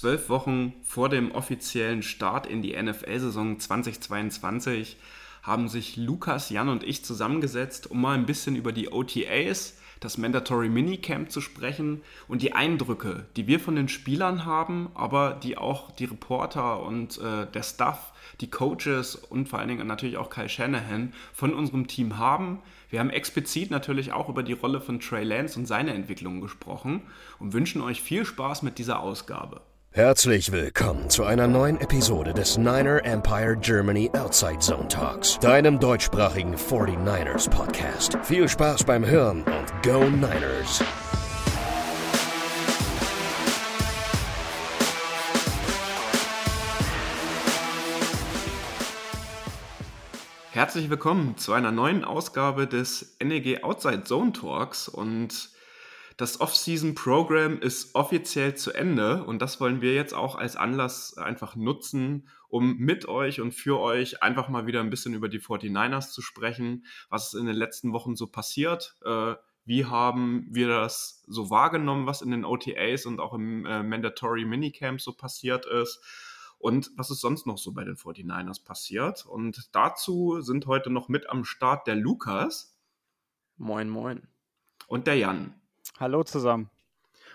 zwölf Wochen vor dem offiziellen Start in die NFL-Saison 2022 haben sich Lukas, Jan und ich zusammengesetzt, um mal ein bisschen über die OTAs, das Mandatory Minicamp zu sprechen und die Eindrücke, die wir von den Spielern haben, aber die auch die Reporter und äh, der Staff, die Coaches und vor allen Dingen natürlich auch Kyle Shanahan von unserem Team haben. Wir haben explizit natürlich auch über die Rolle von Trey Lance und seine Entwicklung gesprochen und wünschen euch viel Spaß mit dieser Ausgabe. Herzlich willkommen zu einer neuen Episode des Niner Empire Germany Outside Zone Talks, deinem deutschsprachigen 49ers Podcast. Viel Spaß beim Hören und Go Niners! Herzlich willkommen zu einer neuen Ausgabe des NEG Outside Zone Talks und das Off-Season-Programm ist offiziell zu Ende und das wollen wir jetzt auch als Anlass einfach nutzen, um mit euch und für euch einfach mal wieder ein bisschen über die 49ers zu sprechen, was in den letzten Wochen so passiert. Äh, wie haben wir das so wahrgenommen, was in den OTAs und auch im äh, Mandatory Minicamp so passiert ist? Und was ist sonst noch so bei den 49ers passiert? Und dazu sind heute noch mit am Start der Lukas. Moin, moin. Und der Jan. Hallo zusammen.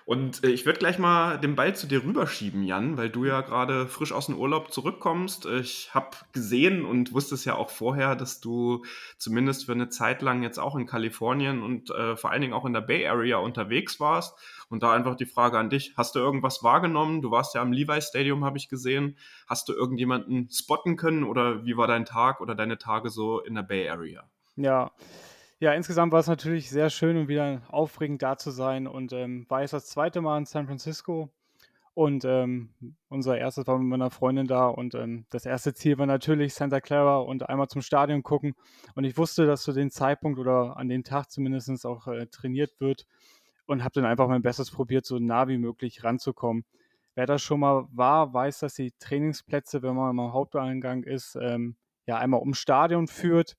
Und äh, ich würde gleich mal den Ball zu dir rüberschieben, Jan, weil du ja gerade frisch aus dem Urlaub zurückkommst. Ich habe gesehen und wusste es ja auch vorher, dass du zumindest für eine Zeit lang jetzt auch in Kalifornien und äh, vor allen Dingen auch in der Bay Area unterwegs warst. Und da einfach die Frage an dich, hast du irgendwas wahrgenommen? Du warst ja am Levi Stadium, habe ich gesehen. Hast du irgendjemanden spotten können oder wie war dein Tag oder deine Tage so in der Bay Area? Ja, ja, insgesamt war es natürlich sehr schön und wieder aufregend da zu sein. Und ähm, war jetzt das zweite Mal in San Francisco. Und ähm, unser erstes war mit meiner Freundin da. Und ähm, das erste Ziel war natürlich Santa Clara und einmal zum Stadion gucken. Und ich wusste, dass zu dem Zeitpunkt oder an dem Tag zumindest auch äh, trainiert wird. Und habe dann einfach mein Bestes probiert, so nah wie möglich ranzukommen. Wer das schon mal war, weiß, dass die Trainingsplätze, wenn man am Haupteingang ist, ähm, ja einmal ums Stadion führt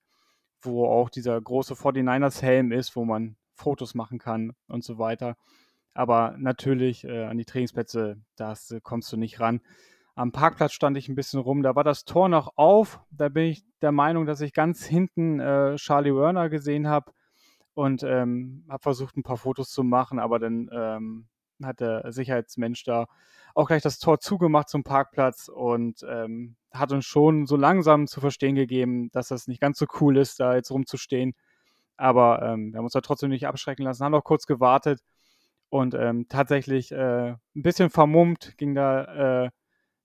wo auch dieser große 49ers-Helm ist, wo man Fotos machen kann und so weiter. Aber natürlich äh, an die Trainingsplätze, da äh, kommst du nicht ran. Am Parkplatz stand ich ein bisschen rum, da war das Tor noch auf. Da bin ich der Meinung, dass ich ganz hinten äh, Charlie Werner gesehen habe und ähm, habe versucht, ein paar Fotos zu machen, aber dann ähm, hat der Sicherheitsmensch da auch gleich das Tor zugemacht zum Parkplatz und ähm, hat uns schon so langsam zu verstehen gegeben, dass das nicht ganz so cool ist, da jetzt rumzustehen. Aber ähm, wir haben uns da trotzdem nicht abschrecken lassen, haben noch kurz gewartet und ähm, tatsächlich äh, ein bisschen vermummt ging da äh,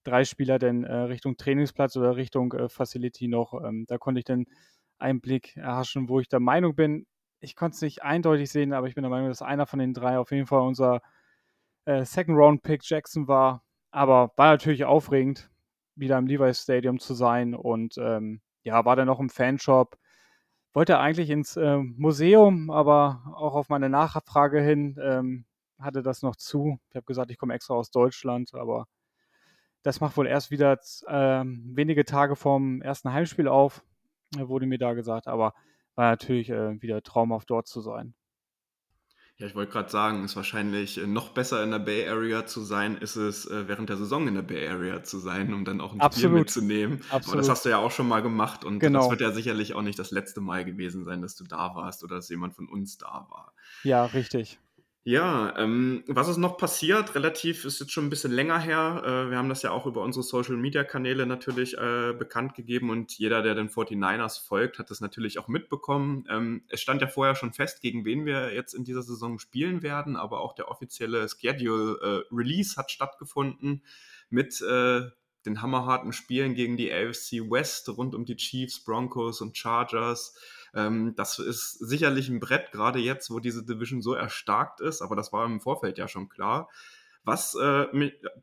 drei Spieler denn äh, Richtung Trainingsplatz oder Richtung äh, Facility noch. Ähm, da konnte ich dann einen Blick erhaschen, wo ich der Meinung bin, ich konnte es nicht eindeutig sehen, aber ich bin der Meinung, dass einer von den drei auf jeden Fall unser äh, Second Round Pick Jackson war. Aber war natürlich aufregend, wieder im Levi's Stadium zu sein und ähm, ja, war dann noch im Fanshop. Wollte eigentlich ins äh, Museum, aber auch auf meine Nachfrage hin ähm, hatte das noch zu. Ich habe gesagt, ich komme extra aus Deutschland, aber das macht wohl erst wieder äh, wenige Tage vorm ersten Heimspiel auf, wurde mir da gesagt. Aber war natürlich äh, wieder traumhaft dort zu sein. Ja, ich wollte gerade sagen, ist wahrscheinlich äh, noch besser in der Bay Area zu sein, ist es äh, während der Saison in der Bay Area zu sein, um dann auch ein Absolut. Spiel mitzunehmen. Absolut. Aber das hast du ja auch schon mal gemacht und genau. das wird ja sicherlich auch nicht das letzte Mal gewesen sein, dass du da warst oder dass jemand von uns da war. Ja, richtig. Ja, ähm, was ist noch passiert? Relativ ist jetzt schon ein bisschen länger her. Äh, wir haben das ja auch über unsere Social Media Kanäle natürlich äh, bekannt gegeben und jeder, der den 49ers folgt, hat das natürlich auch mitbekommen. Ähm, es stand ja vorher schon fest, gegen wen wir jetzt in dieser Saison spielen werden, aber auch der offizielle Schedule äh, Release hat stattgefunden mit äh, den hammerharten Spielen gegen die AFC West rund um die Chiefs, Broncos und Chargers. Ähm, das ist sicherlich ein Brett, gerade jetzt, wo diese Division so erstarkt ist, aber das war im Vorfeld ja schon klar. Was äh,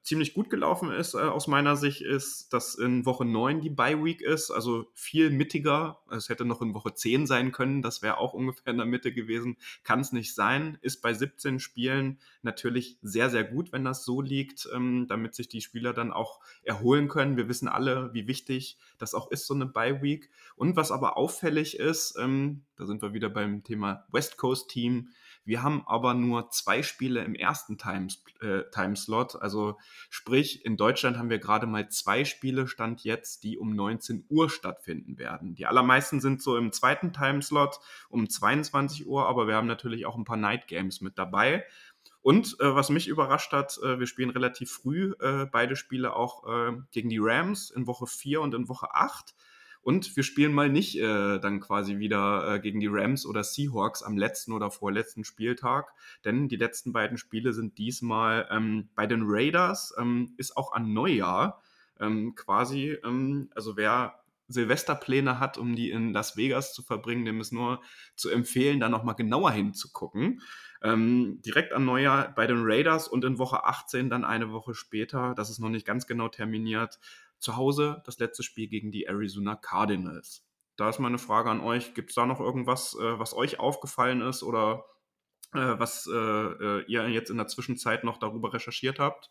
ziemlich gut gelaufen ist äh, aus meiner Sicht, ist, dass in Woche 9 die Bye Week ist, also viel mittiger. Es hätte noch in Woche 10 sein können, das wäre auch ungefähr in der Mitte gewesen. Kann es nicht sein. Ist bei 17 Spielen natürlich sehr, sehr gut, wenn das so liegt, ähm, damit sich die Spieler dann auch erholen können. Wir wissen alle, wie wichtig das auch ist, so eine Bye Week. Und was aber auffällig ist, ähm, da sind wir wieder beim Thema West Coast Team, Wir haben aber nur zwei Spiele im ersten Times, äh, Timeslot. Also sprich, in Deutschland haben wir gerade mal zwei Spiele, Stand jetzt, die um 19 Uhr stattfinden werden. Die allermeisten sind so im zweiten Timeslot um 22 Uhr, aber wir haben natürlich auch ein paar Night Games mit dabei. Und äh, was mich überrascht hat, äh, wir spielen relativ früh äh, beide Spiele auch äh, gegen die Rams in Woche 4 und in Woche 8. Und wir spielen mal nicht äh, dann quasi wieder äh, gegen die Rams oder Seahawks am letzten oder vorletzten Spieltag, denn die letzten beiden Spiele sind diesmal ähm, bei den Raiders, ähm, ist auch an Neujahr ähm, quasi, ähm, also wer Silvesterpläne hat, um die in Las Vegas zu verbringen, dem ist nur zu empfehlen, da nochmal genauer hinzugucken. Ähm, direkt an Neujahr bei den Raiders und in Woche 18 dann eine Woche später, das ist noch nicht ganz genau terminiert, zu Hause das letzte Spiel gegen die Arizona Cardinals. Da ist meine Frage an euch, gibt es da noch irgendwas, äh, was euch aufgefallen ist oder äh, was äh, äh, ihr jetzt in der Zwischenzeit noch darüber recherchiert habt?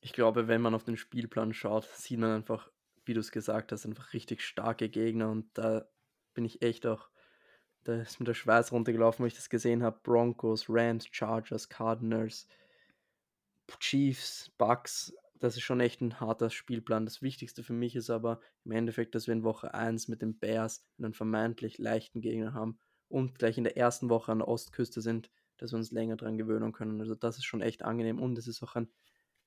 Ich glaube, wenn man auf den Spielplan schaut, sieht man einfach, wie du es gesagt hast, einfach richtig starke Gegner und da bin ich echt auch da ist mir der Schweiß runtergelaufen, wo ich das gesehen habe. Broncos, Rams, Chargers, Cardinals, Chiefs, Bucks. Das ist schon echt ein harter Spielplan. Das Wichtigste für mich ist aber im Endeffekt, dass wir in Woche 1 mit den Bears einen vermeintlich leichten Gegner haben und gleich in der ersten Woche an der Ostküste sind, dass wir uns länger dran gewöhnen können. Also das ist schon echt angenehm und es ist auch ein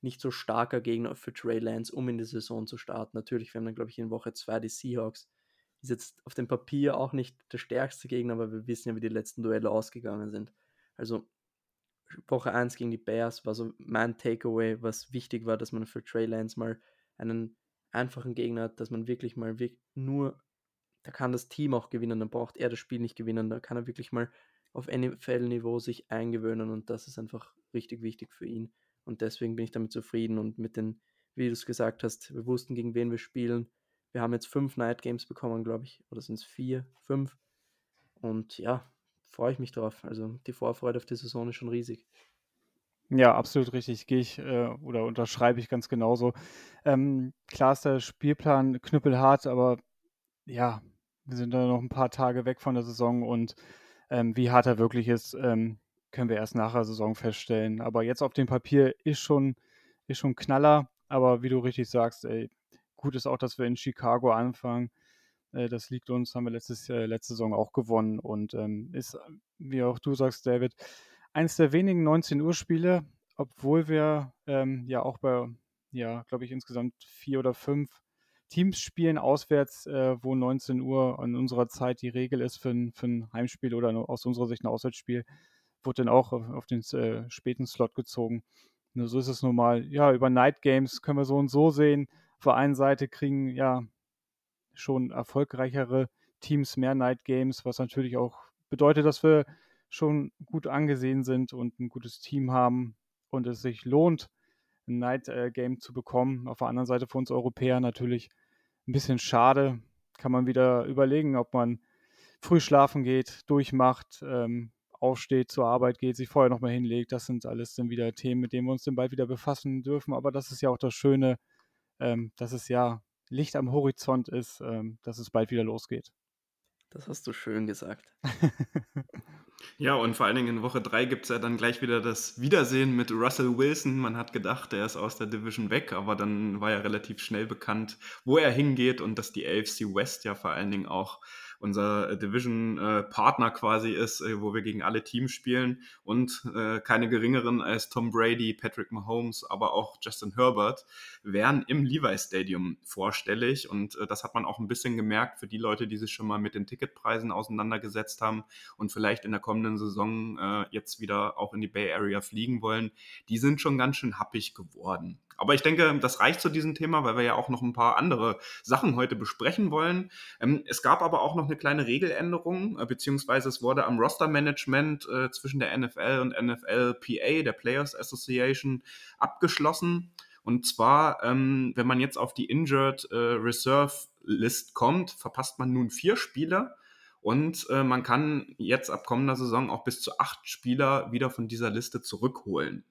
nicht so starker Gegner für Trey Lance, um in die Saison zu starten. Natürlich, wir haben dann, glaube ich, in Woche 2 die Seahawks, ist jetzt auf dem Papier auch nicht der stärkste Gegner, aber wir wissen ja, wie die letzten Duelle ausgegangen sind. Also Woche 1 gegen die Bears war so mein Takeaway, was wichtig war, dass man für Trey Lance mal einen einfachen Gegner hat, dass man wirklich mal nur, da kann das Team auch gewinnen, dann braucht er das Spiel nicht gewinnen, da kann er wirklich mal auf NFL-Niveau sich eingewöhnen und das ist einfach richtig wichtig für ihn. Und deswegen bin ich damit zufrieden und mit den, wie du es gesagt hast, wir wussten, gegen wen wir spielen. Wir haben jetzt fünf Night Games bekommen, glaube ich. Oder sind es vier, fünf? Und ja, freue ich mich drauf. Also die Vorfreude auf die Saison ist schon riesig. Ja, absolut richtig. Gehe ich äh, oder unterschreibe ich ganz genauso. Ähm, klar ist der Spielplan knüppelhart, aber ja, wir sind da noch ein paar Tage weg von der Saison und ähm, wie hart er wirklich ist, ähm, können wir erst nach der Saison feststellen. Aber jetzt auf dem Papier ist schon, ist schon Knaller. Aber wie du richtig sagst, ey, Gut ist auch, dass wir in Chicago anfangen. Äh, das liegt uns, haben wir letztes, äh, letzte Saison auch gewonnen und ähm, ist, wie auch du sagst, David, eines der wenigen 19 Uhr Spiele, obwohl wir ähm, ja auch bei, ja, glaube ich, insgesamt vier oder fünf Teams spielen auswärts, äh, wo 19 Uhr in unserer Zeit die Regel ist für ein, für ein Heimspiel oder aus unserer Sicht ein Auswärtsspiel, wurde dann auch auf, auf den äh, späten Slot gezogen. Nur so ist es nun mal. Ja, über Night Games können wir so und so sehen. Auf der einen Seite kriegen ja schon erfolgreichere Teams mehr Night Games, was natürlich auch bedeutet, dass wir schon gut angesehen sind und ein gutes Team haben und es sich lohnt, ein Night äh, Game zu bekommen. Auf der anderen Seite für uns Europäer natürlich ein bisschen schade. Kann man wieder überlegen, ob man früh schlafen geht, durchmacht, ähm, aufsteht, zur Arbeit geht, sich vorher nochmal hinlegt. Das sind alles dann wieder Themen, mit denen wir uns dann bald wieder befassen dürfen. Aber das ist ja auch das Schöne ähm, dass es ja Licht am Horizont ist, ähm, dass es bald wieder losgeht. Das hast du schön gesagt. ja, und vor allen Dingen in Woche 3 gibt es ja dann gleich wieder das Wiedersehen mit Russell Wilson. Man hat gedacht, er ist aus der Division weg, aber dann war ja relativ schnell bekannt, wo er hingeht und dass die AFC West ja vor allen Dingen auch unser äh, Division-Partner äh, quasi ist, äh, wo wir gegen alle Teams spielen und keine geringeren als Tom Brady, Patrick Mahomes, aber auch Justin Herbert wären im Levi Stadium vorstellig und das hat man auch ein bisschen gemerkt für die Leute, die sich schon mal mit den Ticketpreisen auseinandergesetzt haben und vielleicht in der kommenden Saison jetzt wieder auch in die Bay Area fliegen wollen. Die sind schon ganz schön happig geworden. Aber ich denke, das reicht zu diesem Thema, weil wir ja auch noch ein paar andere Sachen heute besprechen wollen. Ähm, es gab aber auch noch eine kleine Regeländerung, äh, beziehungsweise es wurde am Roster-Management äh, zwischen der NFL und NFLPA, der Players Association, abgeschlossen. Und zwar, ähm, wenn man jetzt auf die Injured äh, Reserve List kommt, verpasst man nun vier Spieler. Und äh, man kann jetzt ab kommender Saison auch bis zu acht Spieler wieder von dieser Liste zurückholen.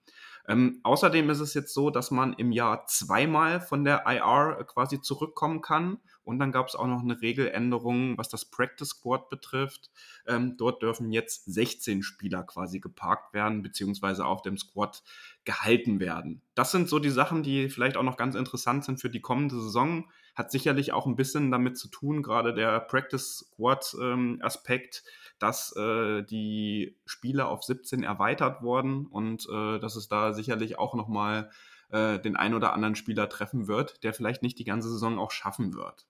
Ähm, außerdem ist es jetzt so, dass man im Jahr zweimal von der IR quasi zurückkommen kann. Und dann gab es auch noch eine Regeländerung, was das Practice Squad betrifft. Ähm, dort dürfen jetzt 16 Spieler quasi geparkt werden, beziehungsweise auf dem Squad gehalten werden. Das sind so die Sachen, die vielleicht auch noch ganz interessant sind für die kommende Saison. Hat sicherlich auch ein bisschen damit zu tun, gerade der Practice Squad ähm, Aspekt, dass äh, die Spiele auf 17 erweitert wurden und äh, dass es da sicherlich auch nochmal äh, den ein oder anderen Spieler treffen wird, der vielleicht nicht die ganze Saison auch schaffen wird.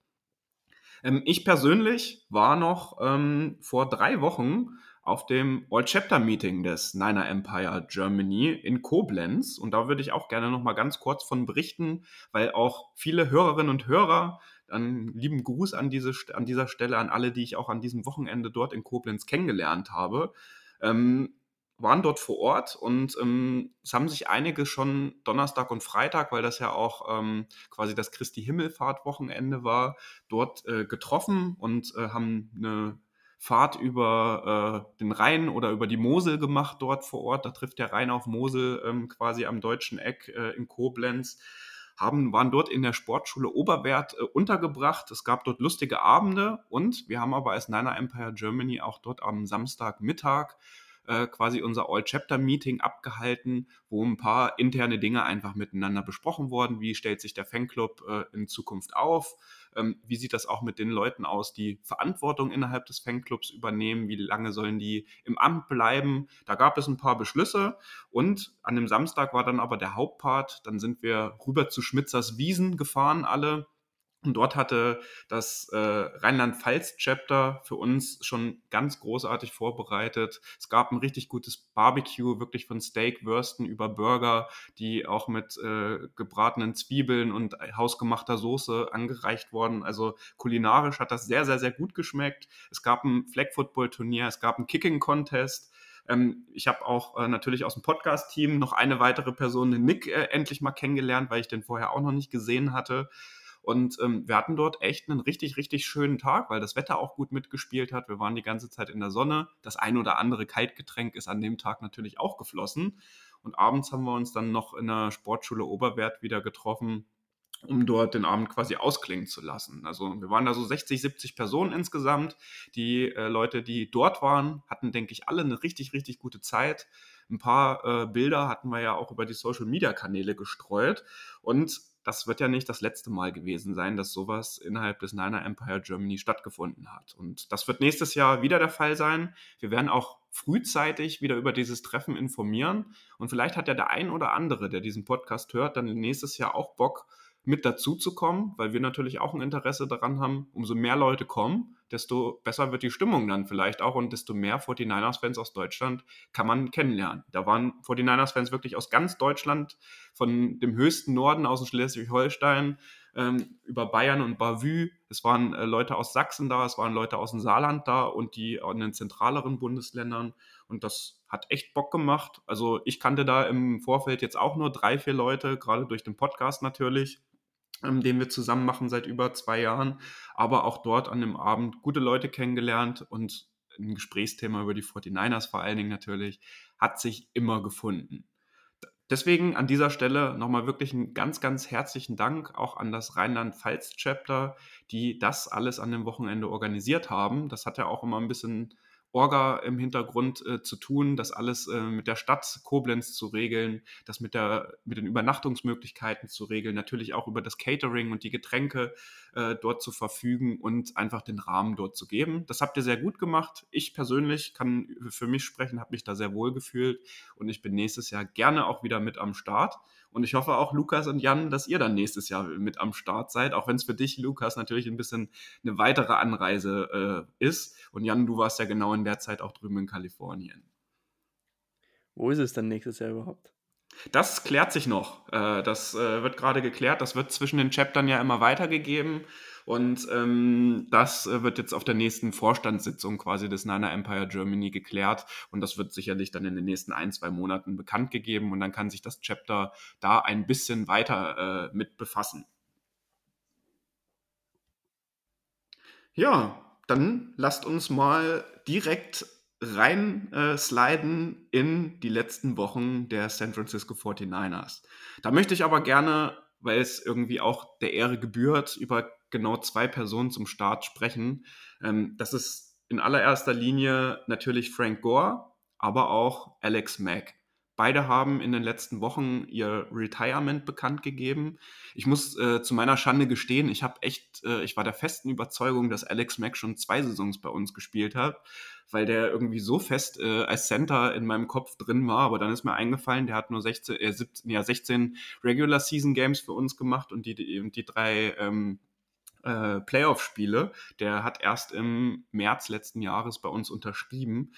Ähm, ich persönlich war noch ähm, vor drei Wochen auf dem All Chapter Meeting des Niner Empire Germany in Koblenz. Und da würde ich auch gerne noch mal ganz kurz von berichten, weil auch viele Hörerinnen und Hörer einen lieben Gruß an, diese, an dieser Stelle an alle, die ich auch an diesem Wochenende dort in Koblenz kennengelernt habe. Ähm, waren dort vor Ort und ähm, es haben sich einige schon Donnerstag und Freitag, weil das ja auch ähm, quasi das Christi Himmelfahrt-Wochenende war, dort äh, getroffen und äh, haben eine Fahrt über äh, den Rhein oder über die Mosel gemacht dort vor Ort. Da trifft der Rhein auf Mosel ähm, quasi am deutschen Eck äh, in Koblenz haben, waren dort in der Sportschule Oberwert äh, untergebracht. Es gab dort lustige Abende und wir haben aber als Niner Empire Germany auch dort am Samstagmittag äh, quasi unser All-Chapter-Meeting abgehalten, wo ein paar interne Dinge einfach miteinander besprochen wurden. Wie stellt sich der Fanclub äh, in Zukunft auf? Ähm, wie sieht das auch mit den Leuten aus, die Verantwortung innerhalb des Fanclubs übernehmen? Wie lange sollen die im Amt bleiben? Da gab es ein paar Beschlüsse und an dem Samstag war dann aber der Hauptpart. Dann sind wir rüber zu Schmitzers Wiesen gefahren alle und dort hatte das äh, Rheinland-Pfalz-Chapter für uns schon ganz großartig vorbereitet. Es gab ein richtig gutes Barbecue, wirklich von Steakwürsten über Burger, die auch mit äh, gebratenen Zwiebeln und hausgemachter Soße angereicht wurden. Also kulinarisch hat das sehr, sehr, sehr gut geschmeckt. Es gab ein Flag-Football-Turnier, es gab einen Kicking-Contest. Ähm, ich habe auch äh, natürlich aus dem Podcast-Team noch eine weitere Person, den Nick, äh, endlich mal kennengelernt, weil ich den vorher auch noch nicht gesehen hatte. Und ähm, wir hatten dort echt einen richtig, richtig schönen Tag, weil das Wetter auch gut mitgespielt hat. Wir waren die ganze Zeit in der Sonne. Das ein oder andere Kaltgetränk ist an dem Tag natürlich auch geflossen. Und abends haben wir uns dann noch in der Sportschule Oberwert wieder getroffen, um dort den Abend quasi ausklingen zu lassen. Also wir waren da so 60, 70 Personen insgesamt. Die äh, Leute, die dort waren, hatten, denke ich, alle eine richtig, richtig gute Zeit. Ein paar äh, Bilder hatten wir ja auch über die Social-Media-Kanäle gestreut. Und das wird ja nicht das letzte Mal gewesen sein, dass sowas innerhalb des Niner Empire Germany stattgefunden hat. Und das wird nächstes Jahr wieder der Fall sein. Wir werden auch frühzeitig wieder über dieses Treffen informieren. Und vielleicht hat ja der ein oder andere, der diesen Podcast hört, dann nächstes Jahr auch Bock, mit dazu zu kommen, weil wir natürlich auch ein Interesse daran haben, umso mehr Leute kommen, desto besser wird die Stimmung dann vielleicht auch und desto mehr 49ers-Fans aus Deutschland kann man kennenlernen. Da waren 49ers-Fans wirklich aus ganz Deutschland, von dem höchsten Norden aus Schleswig-Holstein ähm, über Bayern und Bavü. Es waren äh, Leute aus Sachsen da, es waren Leute aus dem Saarland da und die in den zentraleren Bundesländern. Und das hat echt Bock gemacht. Also ich kannte da im Vorfeld jetzt auch nur drei, vier Leute, gerade durch den Podcast natürlich ähm, den wir zusammen machen seit über zwei Jahren, aber auch dort an dem Abend gute Leute kennengelernt und ein Gesprächsthema über die 49ers vor allen Dingen natürlich, hat sich immer gefunden. Deswegen an dieser Stelle nochmal wirklich einen ganz, ganz herzlichen Dank auch an das Rheinland-Pfalz-Chapter, die das alles an dem Wochenende organisiert haben. Das hat ja auch immer ein bisschen Orga im Hintergrund äh, zu tun, das alles äh, mit der Stadt Koblenz zu regeln, das mit, der, mit den Übernachtungsmöglichkeiten zu regeln, natürlich auch über das Catering und die Getränke äh, dort zu verfügen und einfach den Rahmen dort zu geben. Das habt ihr sehr gut gemacht. Ich persönlich kann für mich sprechen, habe mich da sehr wohl gefühlt und ich bin nächstes Jahr gerne auch wieder mit am Start. Und ich hoffe auch, Lukas und Jan, dass ihr dann nächstes Jahr mit am Start seid, auch wenn es für dich, Lukas, natürlich ein bisschen eine weitere Anreise äh, ist. Und Jan, du warst ja genau in der Zeit auch drüben in Kalifornien. Wo ist es dann nächstes Jahr überhaupt? Das klärt sich noch. Äh, das äh, wird gerade geklärt. Das wird zwischen den Chaptern ja immer weitergegeben. Und ähm, das äh, wird jetzt auf der nächsten Vorstandssitzung quasi des Niner Empire Germany geklärt. Und das wird sicherlich dann in den nächsten ein, zwei Monaten bekannt gegeben. Und dann kann sich das Chapter da ein bisschen weiter äh, mit befassen. Ja, dann lasst uns mal direkt rein äh, sliden in die letzten Wochen der San Francisco 49ers. Da möchte ich aber gerne, weil es irgendwie auch der Ehre gebührt, über genau zwei Personen zum Start sprechen. Ähm, das ist in allererster Linie natürlich Frank Gore, aber auch Alex Mack. Beide haben in den letzten Wochen ihr Retirement bekannt gegeben. Ich muss äh, zu meiner Schande gestehen, ich habe echt, äh, ich war der festen Überzeugung, dass Alex Mack schon zwei Saisons bei uns gespielt hat, weil der irgendwie so fest äh, als Center in meinem Kopf drin war. Aber dann ist mir eingefallen, der hat nur 16, äh, 17, ja, 16 Regular Season Games für uns gemacht und die, die, die drei ähm, äh, Playoff-Spiele. Der hat erst im März letzten Jahres bei uns unterschrieben.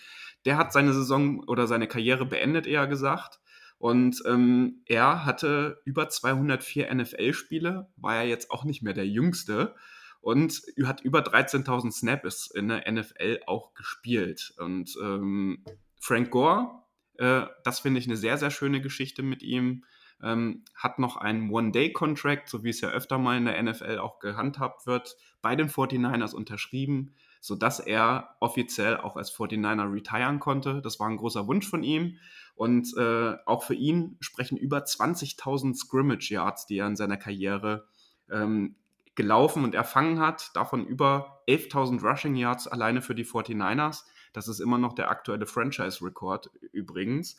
Der hat seine Saison oder seine Karriere beendet, eher gesagt. Und ähm, er hatte über 204 NFL-Spiele, war ja jetzt auch nicht mehr der Jüngste und hat über 13.000 Snaps in der NFL auch gespielt. Und ähm, Frank Gore, äh, das finde ich eine sehr, sehr schöne Geschichte mit ihm ähm, hat noch einen One-Day-Contract, so wie es ja öfter mal in der NFL auch gehandhabt wird, bei den 49ers unterschrieben, sodass er offiziell auch als 49er retiren konnte. Das war ein großer Wunsch von ihm. Und äh, auch für ihn sprechen über 20.000 Scrimmage Yards, die er in seiner Karriere ähm, gelaufen und erfangen hat. Davon über 11.000 Rushing Yards alleine für die 49ers. Das ist immer noch der aktuelle Franchise-Rekord übrigens.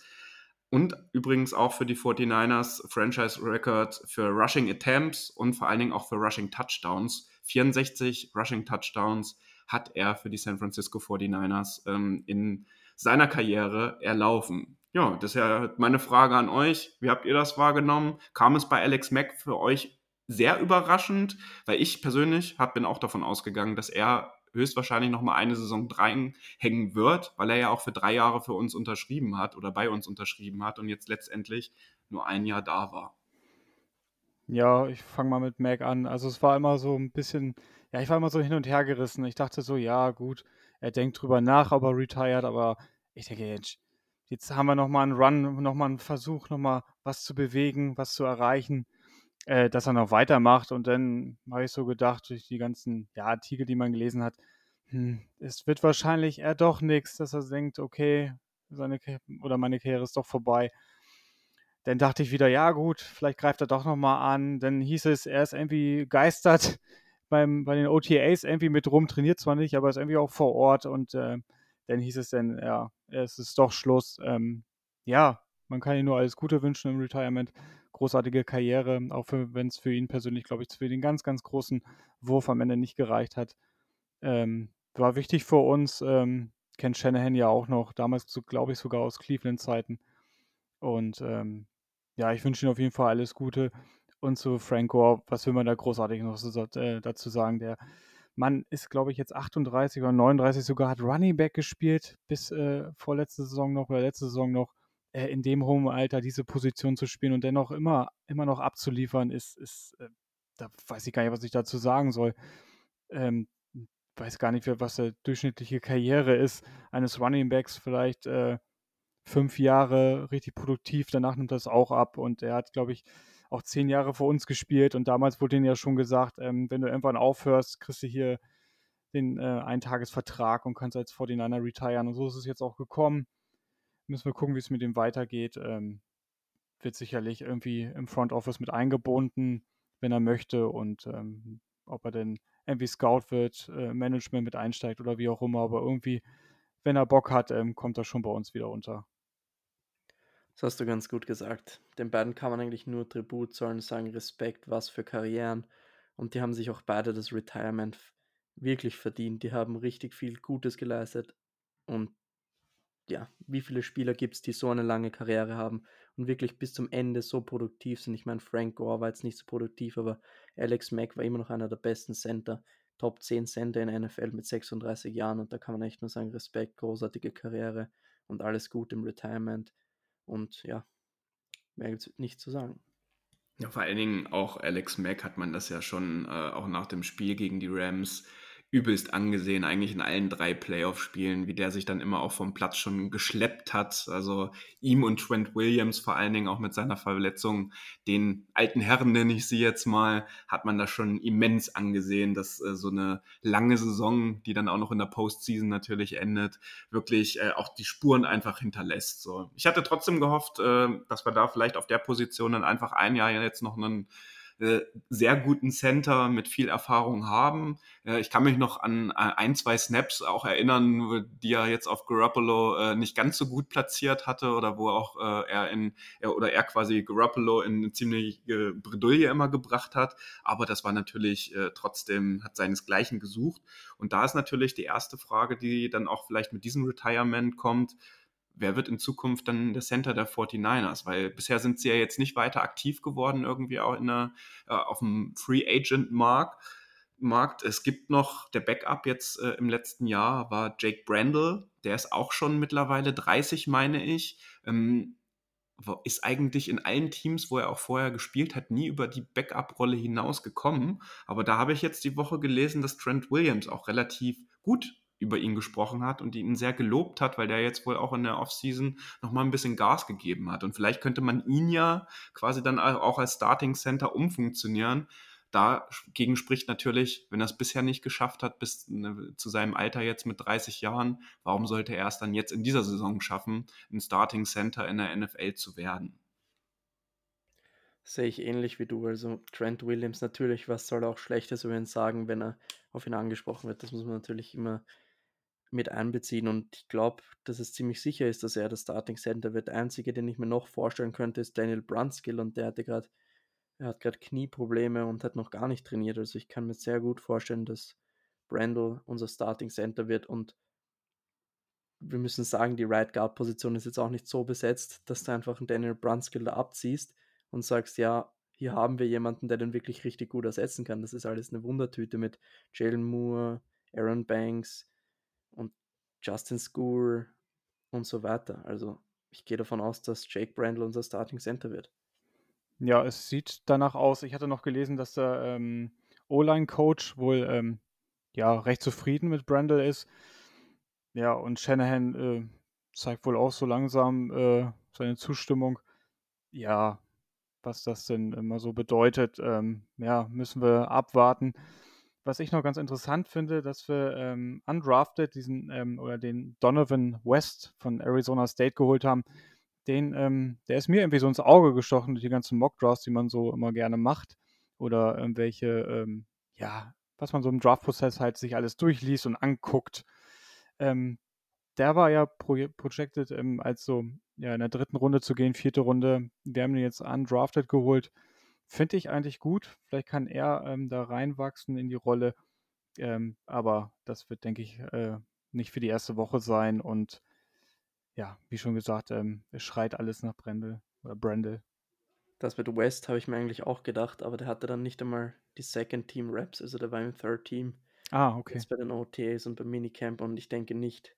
Und übrigens auch für die 49ers Franchise Record für Rushing Attempts und vor allen Dingen auch für Rushing Touchdowns. 64 Rushing Touchdowns hat er für die San Francisco 49ers ähm, in seiner Karriere erlaufen. Ja, das ist ja meine Frage an euch. Wie habt ihr das wahrgenommen? Kam es bei Alex Mack für euch sehr überraschend? Weil ich persönlich hab, bin auch davon ausgegangen, dass er höchstwahrscheinlich noch mal eine Saison hängen wird, weil er ja auch für drei Jahre für uns unterschrieben hat oder bei uns unterschrieben hat und jetzt letztendlich nur ein Jahr da war. Ja, ich fange mal mit Mac an. Also es war immer so ein bisschen, ja, ich war immer so hin und her gerissen. Ich dachte so, ja, gut, er denkt drüber nach, ob er retired, aber ich denke, jetzt, jetzt haben wir nochmal einen Run, nochmal einen Versuch, nochmal was zu bewegen, was zu erreichen äh, dass er noch weitermacht. Und dann habe ich so gedacht, durch die ganzen ja, Artikel, die man gelesen hat, hm, es wird wahrscheinlich eher doch nichts, dass er denkt, okay, seine oder meine Karriere ist doch vorbei. Dann dachte ich wieder, ja gut, vielleicht greift er doch nochmal an. Dann hieß es, er ist irgendwie geistert beim, bei den OTAs irgendwie mit rum, trainiert zwar nicht, aber ist irgendwie auch vor Ort. Und äh, dann hieß es dann, ja, es ist doch Schluss. Ähm, ja, man kann ihm nur alles Gute wünschen im Retirement großartige Karriere, auch wenn es für ihn persönlich, glaube ich, für den ganz, ganz großen Wurf am Ende nicht gereicht hat. Ähm, war wichtig für uns. Ähm, kennt Shanahan ja auch noch, damals, glaube ich, sogar aus Cleveland-Zeiten. Und ähm, ja, ich wünsche ihm auf jeden Fall alles Gute. Und zu Frank Gore, was will man da großartig noch so, äh, dazu sagen? Der Mann ist, glaube ich, jetzt 38 oder 39 sogar, hat Running Back gespielt bis äh, vorletzte Saison noch oder letzte Saison noch äh, in dem hohen Alter diese Position zu spielen und dennoch immer, immer noch abzuliefern, ist, ist äh, da weiß ich gar nicht, was ich dazu sagen soll. Ähm, weiß gar nicht, was der durchschnittliche Karriere ist eines Running Backs, vielleicht äh, fünf Jahre richtig produktiv, danach nimmt das auch ab. Und er hat, glaube ich, auch zehn Jahre vor uns gespielt. Und damals wurde ihm ja schon gesagt, ähm, wenn du irgendwann aufhörst, kriegst du hier den äh, Eintagesvertrag und kannst als 49er retiren. Und so ist es jetzt auch gekommen. Müssen wir gucken, wie es mit ihm weitergeht. Ähm, wird sicherlich irgendwie im Front Office mit eingebunden, wenn er möchte. Und ähm, ob er denn irgendwie Scout wird, äh, Management mit einsteigt oder wie auch immer, aber irgendwie, wenn er Bock hat, ähm, kommt er schon bei uns wieder unter. Das hast du ganz gut gesagt. Den beiden kann man eigentlich nur Tribut zollen, sagen Respekt, was für Karrieren. Und die haben sich auch beide das Retirement wirklich verdient. Die haben richtig viel Gutes geleistet. Und ja, wie viele Spieler gibt es, die so eine lange Karriere haben und wirklich bis zum Ende so produktiv sind. Ich meine, Frank Gore war jetzt nicht so produktiv, aber Alex Mack war immer noch einer der besten Center, Top 10 Center in NFL mit 36 Jahren und da kann man echt nur sagen, Respekt, großartige Karriere und alles gut im Retirement und ja, mehr gibt es nicht zu sagen. Ja, vor allen Dingen auch Alex Mack hat man das ja schon äh, auch nach dem Spiel gegen die Rams übelst angesehen, eigentlich in allen drei Playoff-Spielen, wie der sich dann immer auch vom Platz schon geschleppt hat. Also ihm und Trent Williams vor allen Dingen auch mit seiner Verletzung, den alten Herren nenne ich sie jetzt mal, hat man da schon immens angesehen, dass äh, so eine lange Saison, die dann auch noch in der Postseason natürlich endet, wirklich äh, auch die Spuren einfach hinterlässt. So. Ich hatte trotzdem gehofft, äh, dass wir da vielleicht auf der Position dann einfach ein Jahr jetzt noch einen äh, sehr guten Center mit viel Erfahrung haben. Äh, ich kann mich noch an ein, zwei Snaps auch erinnern, die er jetzt auf Garoppolo äh, nicht ganz so gut platziert hatte oder wo auch er in er, oder er quasi Garoppolo in eine ziemliche Bredouille immer gebracht hat. Aber das war natürlich trotzdem, hat seinesgleichen gesucht. Und da ist natürlich die erste Frage, die dann auch vielleicht mit diesem Retirement kommt wer wird in Zukunft dann der Center der 49ers? Weil bisher sind sie ja jetzt nicht weiter aktiv geworden, irgendwie auch in der, äh, auf dem Free Agent Markt. Es gibt noch der Backup jetzt äh, im letzten Jahr war Jake Brandle, der ist auch schon mittlerweile 30, meine ich. Ähm, ist eigentlich in allen Teams, wo er auch vorher gespielt hat, nie über die Backup-Rolle hinaus gekommen. Aber da habe ich jetzt die Woche gelesen, dass Trent Williams auch relativ gut über ihn gesprochen hat und ihn sehr gelobt hat, weil der jetzt wohl auch in der Offseason nochmal ein bisschen Gas gegeben hat. Und vielleicht könnte man ihn ja quasi dann auch als Starting Center umfunktionieren. Dagegen spricht natürlich, wenn er es bisher nicht geschafft hat, bis ne, zu seinem Alter jetzt mit 30 Jahren, warum sollte er es dann jetzt in dieser Saison schaffen, ein Starting Center in der NFL zu werden? Sehe ich ähnlich wie du. Also Trent Williams natürlich, was soll er auch Schlechtes über ihn sagen, wenn er auf ihn angesprochen wird. Das muss man natürlich immer mit einbeziehen und ich glaube, dass es ziemlich sicher ist, dass er das Starting Center wird. Der einzige, den ich mir noch vorstellen könnte, ist Daniel Brunskill und der hatte gerade, er hat gerade Knieprobleme und hat noch gar nicht trainiert. Also ich kann mir sehr gut vorstellen, dass Brandle unser Starting Center wird und wir müssen sagen, die Right Guard Position ist jetzt auch nicht so besetzt, dass du einfach einen Daniel Brunskill da abziehst und sagst, ja, hier haben wir jemanden, der den wirklich richtig gut ersetzen kann. Das ist alles eine Wundertüte mit Jalen Moore, Aaron Banks, und Justin School und so weiter. Also ich gehe davon aus, dass Jake Brandle unser Starting Center wird. Ja, es sieht danach aus. Ich hatte noch gelesen, dass der ähm, O-Line-Coach wohl ähm, ja, recht zufrieden mit Brandle ist. Ja, und Shanahan äh, zeigt wohl auch so langsam äh, seine Zustimmung. Ja, was das denn immer so bedeutet, ähm, ja, müssen wir abwarten was ich noch ganz interessant finde, dass wir ähm, undrafted diesen ähm, oder den Donovan West von Arizona State geholt haben. Den, ähm, der ist mir irgendwie so ins Auge gestochen durch die ganzen Mock-Drafts, die man so immer gerne macht. Oder irgendwelche, ähm, ja, was man so im Draft-Prozess halt sich alles durchliest und anguckt. Ähm, der war ja pro projected, ähm, als so ja, in der dritten Runde zu gehen, vierte Runde. Wir haben ihn jetzt undrafted geholt. Finde ich eigentlich gut. Vielleicht kann er ähm, da reinwachsen in die Rolle. Ähm, aber das wird, denke ich, äh, nicht für die erste Woche sein. Und ja, wie schon gesagt, ähm, es schreit alles nach Brendel oder Brendel. Das mit West habe ich mir eigentlich auch gedacht, aber der hatte dann nicht einmal die Second Team Raps, also der war im Third Team. Ah, okay. Jetzt bei den OTAs und beim Minicamp und ich denke nicht,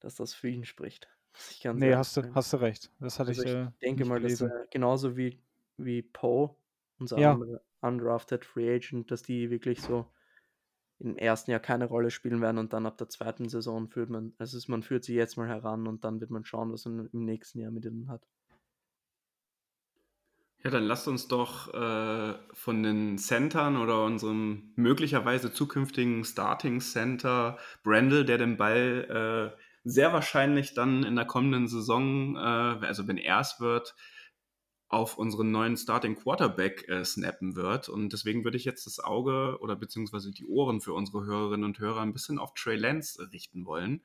dass das für ihn spricht. nee, hast du, hast du recht. Das hatte also ich. Ich äh, denke mal, gelesen. dass er genauso wie, wie Poe unser ja. undrafted Free Agent, dass die wirklich so im ersten Jahr keine Rolle spielen werden und dann ab der zweiten Saison führt man, also man führt sie jetzt mal heran und dann wird man schauen, was man im nächsten Jahr mit ihnen hat. Ja, dann lasst uns doch äh, von den Centern oder unserem möglicherweise zukünftigen Starting Center Brandel, der den Ball äh, sehr wahrscheinlich dann in der kommenden Saison, äh, also wenn er es wird, auf unseren neuen Starting Quarterback äh, snappen wird. Und deswegen würde ich jetzt das Auge oder beziehungsweise die Ohren für unsere Hörerinnen und Hörer ein bisschen auf Trey Lance richten wollen.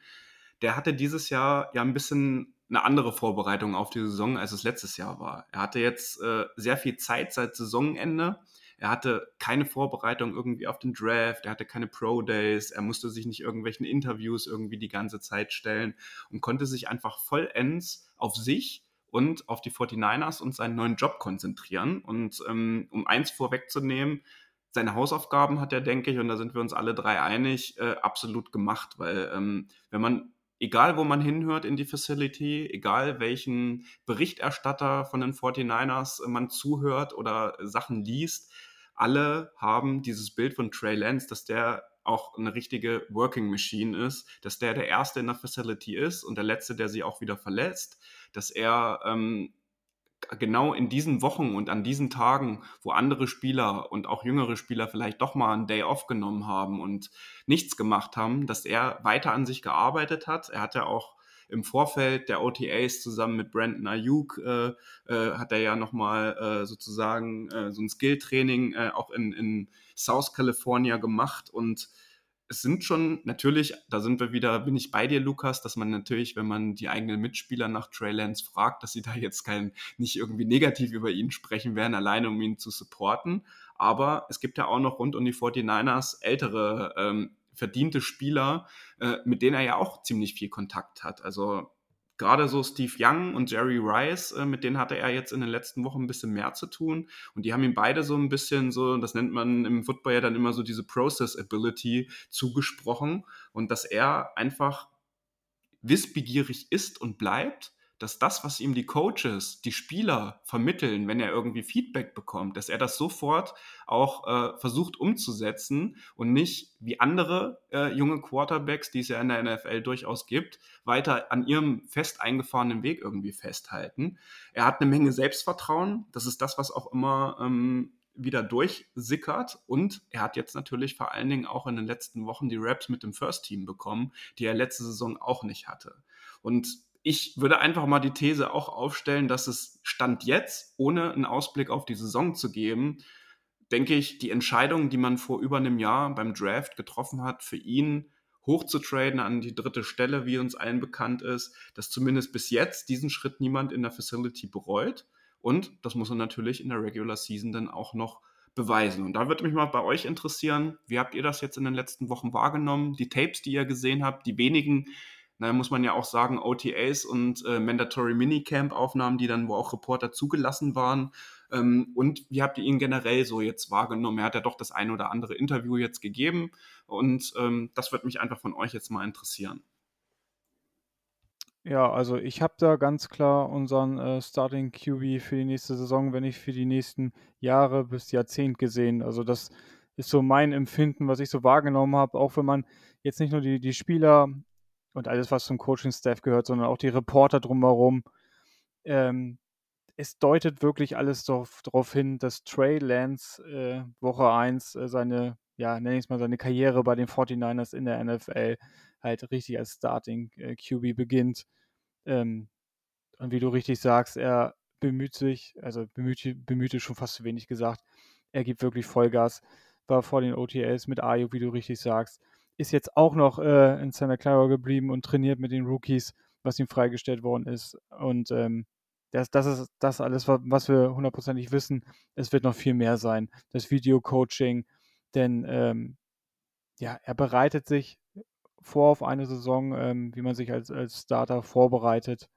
Der hatte dieses Jahr ja ein bisschen eine andere Vorbereitung auf die Saison, als es letztes Jahr war. Er hatte jetzt äh, sehr viel Zeit seit Saisonende. Er hatte keine Vorbereitung irgendwie auf den Draft, er hatte keine Pro Days, er musste sich nicht irgendwelchen Interviews irgendwie die ganze Zeit stellen und konnte sich einfach vollends auf sich und auf die 49ers und seinen neuen Job konzentrieren. Und ähm, um eins vorwegzunehmen, seine Hausaufgaben hat er, denke ich, und da sind wir uns alle drei einig, äh, absolut gemacht, weil ähm, wenn man, egal wo man hinhört in die Facility, egal welchen Berichterstatter von den 49ers man zuhört oder Sachen liest, alle haben dieses Bild von Trey Lance, dass der auch eine richtige Working Machine ist, dass der der Erste in der Facility ist und der Letzte, der sie auch wieder verlässt, dass er ähm, genau in diesen Wochen und an diesen Tagen, wo andere Spieler und auch jüngere Spieler vielleicht doch mal einen Day off genommen haben und nichts gemacht haben, dass er weiter an sich gearbeitet hat. Er hat ja auch im Vorfeld der OTAs zusammen mit Brandon Ayuk äh, äh, hat er ja nochmal äh, sozusagen äh, so ein Skill-Training äh, auch in, in South California gemacht und es sind schon natürlich, da sind wir wieder, bin ich bei dir, Lukas, dass man natürlich, wenn man die eigenen Mitspieler nach Trey Lance fragt, dass sie da jetzt kein, nicht irgendwie negativ über ihn sprechen werden, alleine um ihn zu supporten. Aber es gibt ja auch noch rund um die 49ers ältere, ähm, verdiente Spieler, äh, mit denen er ja auch ziemlich viel Kontakt hat. Also gerade so Steve Young und Jerry Rice, äh, mit denen hatte er jetzt in den letzten Wochen ein bisschen mehr zu tun. Und die haben ihm beide so ein bisschen so, das nennt man im Football ja dann immer so diese Process Ability zugesprochen. Und dass er einfach wissbegierig ist und bleibt dass das, was ihm die Coaches, die Spieler vermitteln, wenn er irgendwie Feedback bekommt, dass er das sofort auch äh, versucht umzusetzen und nicht wie andere äh, junge Quarterbacks, die es ja in der NFL durchaus gibt, weiter an ihrem fest eingefahrenen Weg irgendwie festhalten. Er hat eine Menge Selbstvertrauen. Das ist das, was auch immer ähm, wieder durchsickert und er hat jetzt natürlich vor allen Dingen auch in den letzten Wochen die Raps mit dem First Team bekommen, die er letzte Saison auch nicht hatte. Und ich würde einfach mal die These auch aufstellen, dass es Stand jetzt, ohne einen Ausblick auf die Saison zu geben, denke ich, die Entscheidung, die man vor über einem Jahr beim Draft getroffen hat, für ihn hochzutraden an die dritte Stelle, wie uns allen bekannt ist, dass zumindest bis jetzt diesen Schritt niemand in der Facility bereut. Und das muss er natürlich in der Regular Season dann auch noch beweisen. Und da würde mich mal bei euch interessieren, wie habt ihr das jetzt in den letzten Wochen wahrgenommen? Die Tapes, die ihr gesehen habt, die wenigen, na, muss man ja auch sagen, OTAs und äh, Mandatory Minicamp-Aufnahmen, die dann, wo auch Reporter zugelassen waren. Ähm, und wie habt ihr ihn generell so jetzt wahrgenommen? Er hat ja doch das ein oder andere Interview jetzt gegeben und ähm, das würde mich einfach von euch jetzt mal interessieren. Ja, also ich habe da ganz klar unseren äh, Starting QB für die nächste Saison, wenn nicht für die nächsten Jahre bis Jahrzehnt gesehen. Also das ist so mein Empfinden, was ich so wahrgenommen habe, auch wenn man jetzt nicht nur die, die Spieler und alles, was zum Coaching-Staff gehört, sondern auch die Reporter drumherum. Ähm, es deutet wirklich alles darauf hin, dass Trey Lance äh, Woche 1 äh, seine, ja, nenne ich es mal, seine Karriere bei den 49ers in der NFL halt richtig als Starting äh, QB beginnt. Ähm, und wie du richtig sagst, er bemüht sich, also bemüht, bemüht ist schon fast zu wenig gesagt, er gibt wirklich Vollgas, war vor den OTLs mit Ayuk, wie du richtig sagst, ist jetzt auch noch äh, in Santa Clara geblieben und trainiert mit den Rookies, was ihm freigestellt worden ist. Und ähm, das, das ist das alles, was wir hundertprozentig wissen. Es wird noch viel mehr sein. Das Video-Coaching, denn ähm, ja, er bereitet sich vor auf eine Saison, ähm, wie man sich als, als Starter vorbereitet.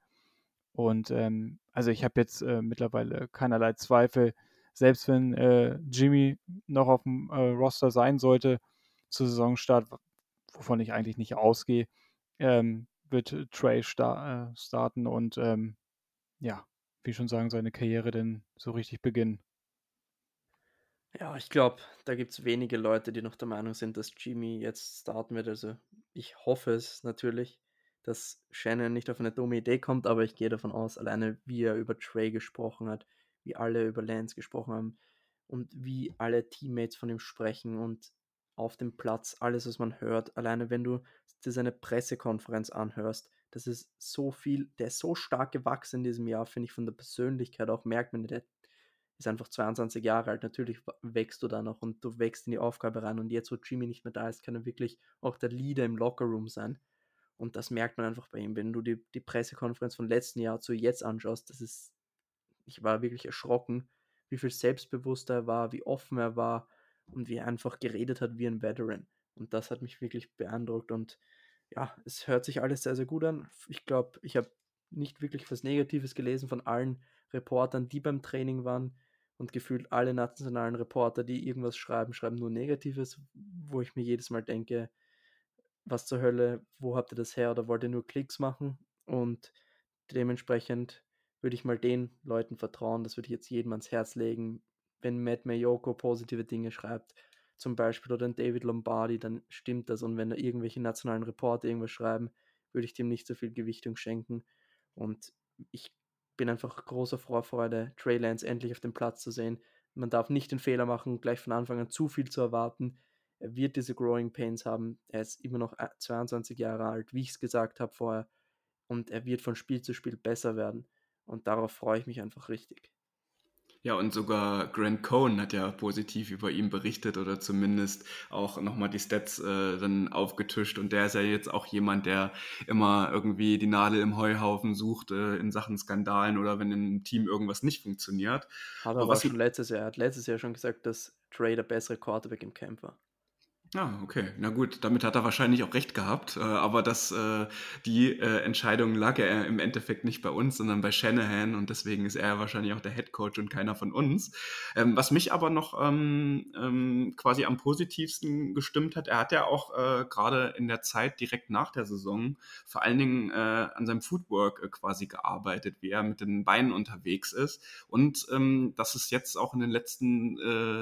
Und ähm, also ich habe jetzt äh, mittlerweile keinerlei Zweifel, selbst wenn äh, Jimmy noch auf dem äh, Roster sein sollte zu Saisonstart, wovon ich eigentlich nicht ausgehe, ähm, wird Trey star äh, starten und ähm, ja, wie schon sagen, seine Karriere denn so richtig beginnen. Ja, ich glaube, da gibt es wenige Leute, die noch der Meinung sind, dass Jimmy jetzt starten wird. Also ich hoffe es natürlich, dass Shannon nicht auf eine dumme Idee kommt, aber ich gehe davon aus, alleine wie er über Trey gesprochen hat, wie alle über Lance gesprochen haben und wie alle Teammates von ihm sprechen und auf dem Platz, alles, was man hört. Alleine wenn du dir seine Pressekonferenz anhörst, das ist so viel, der ist so stark gewachsen in diesem Jahr, finde ich, von der Persönlichkeit auch, merkt man, der ist einfach 22 Jahre alt. Natürlich wächst du da noch und du wächst in die Aufgabe rein. Und jetzt, wo Jimmy nicht mehr da ist, kann er wirklich auch der Leader im Lockerroom sein. Und das merkt man einfach bei ihm. Wenn du die, die Pressekonferenz von letzten Jahr zu jetzt anschaust, das ist, ich war wirklich erschrocken, wie viel selbstbewusster er war, wie offen er war, und wie er einfach geredet hat wie ein Veteran. Und das hat mich wirklich beeindruckt und ja, es hört sich alles sehr, sehr gut an. Ich glaube, ich habe nicht wirklich was Negatives gelesen von allen Reportern, die beim Training waren und gefühlt alle nationalen Reporter, die irgendwas schreiben, schreiben nur Negatives, wo ich mir jedes Mal denke, was zur Hölle, wo habt ihr das her oder wollt ihr nur Klicks machen? Und dementsprechend würde ich mal den Leuten vertrauen, das würde ich jetzt jedem ans Herz legen, wenn Matt Mayoko positive Dinge schreibt, zum Beispiel oder David Lombardi, dann stimmt das. Und wenn da irgendwelche nationalen Reporter irgendwas schreiben, würde ich dem nicht so viel Gewichtung schenken. Und ich bin einfach großer Vorfreude, Trey Lance endlich auf dem Platz zu sehen. Man darf nicht den Fehler machen, gleich von Anfang an zu viel zu erwarten. Er wird diese Growing Pains haben. Er ist immer noch 22 Jahre alt, wie ich es gesagt habe vorher. Und er wird von Spiel zu Spiel besser werden. Und darauf freue ich mich einfach richtig. Ja, und sogar Grant Cohn hat ja positiv über ihn berichtet oder zumindest auch nochmal die Stats äh, dann aufgetischt. Und der ist ja jetzt auch jemand, der immer irgendwie die Nadel im Heuhaufen sucht äh, in Sachen Skandalen oder wenn im Team irgendwas nicht funktioniert. Hat er aber schon letztes Jahr, er hat letztes Jahr schon gesagt, dass Trey der bessere Quarterback im Camp war. Ah, okay. Na gut, damit hat er wahrscheinlich auch recht gehabt. Äh, aber das, äh, die äh, Entscheidung lag ja im Endeffekt nicht bei uns, sondern bei Shanahan und deswegen ist er wahrscheinlich auch der Head Coach und keiner von uns. Ähm, was mich aber noch ähm, ähm, quasi am positivsten gestimmt hat, er hat ja auch gerade in der Zeit direkt nach der Saison vor allen Dingen an seinem Footwork quasi gearbeitet, wie er mit den Beinen unterwegs ist. Und ähm, das ist jetzt auch in den letzten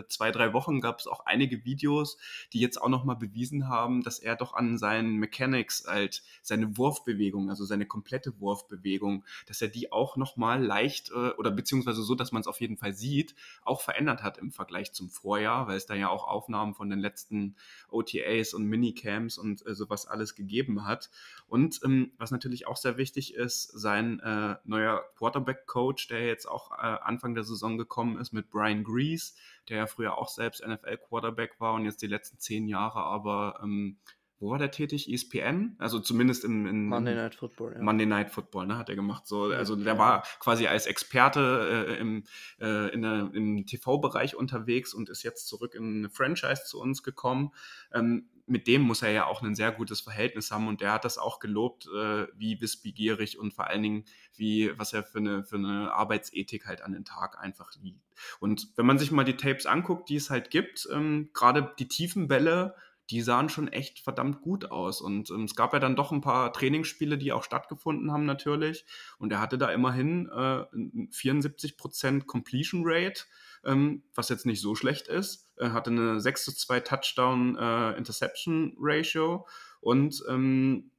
zwei, drei Wochen gab es auch einige Videos, die jetzt auch nochmal bewiesen haben, dass er doch an seinen Mechanics halt seine Wurfbewegung, also seine komplette Wurfbewegung, dass er die auch nochmal leicht äh, oder beziehungsweise so, dass man es auf jeden Fall sieht, auch verändert hat im Vergleich zum Vorjahr, weil es da ja auch Aufnahmen von den letzten OTAs und Minicamps und äh, sowas alles gegeben hat. Und ähm, was natürlich auch sehr wichtig ist, sein äh, neuer Quarterback-Coach, der jetzt auch äh, Anfang der Saison gekommen ist mit Brian Grease, der ja früher auch selbst NFL-Quarterback war und jetzt die letzten zehn Jahre aber ähm, wo war der tätig? ESPN? Also zumindest im, in Monday Night Football, ja. Monday Night Football, ne, hat er gemacht. So, also der war quasi als Experte äh, im, äh, in der, im TV-Bereich unterwegs und ist jetzt zurück in eine Franchise zu uns gekommen. Ähm, mit dem muss er ja auch ein sehr gutes Verhältnis haben und der hat das auch gelobt, äh, wie wissbegierig und vor allen Dingen, wie, was er für eine, für eine Arbeitsethik halt an den Tag einfach liegt. Und wenn man sich mal die Tapes anguckt, die es halt gibt, ähm, gerade die tiefen Bälle, die sahen schon echt verdammt gut aus. Und ähm, es gab ja dann doch ein paar Trainingsspiele, die auch stattgefunden haben natürlich. Und er hatte da immerhin äh, 74% Completion Rate, ähm, was jetzt nicht so schlecht ist. Er hatte eine 6 zu 2 Touchdown äh, Interception Ratio und ähm,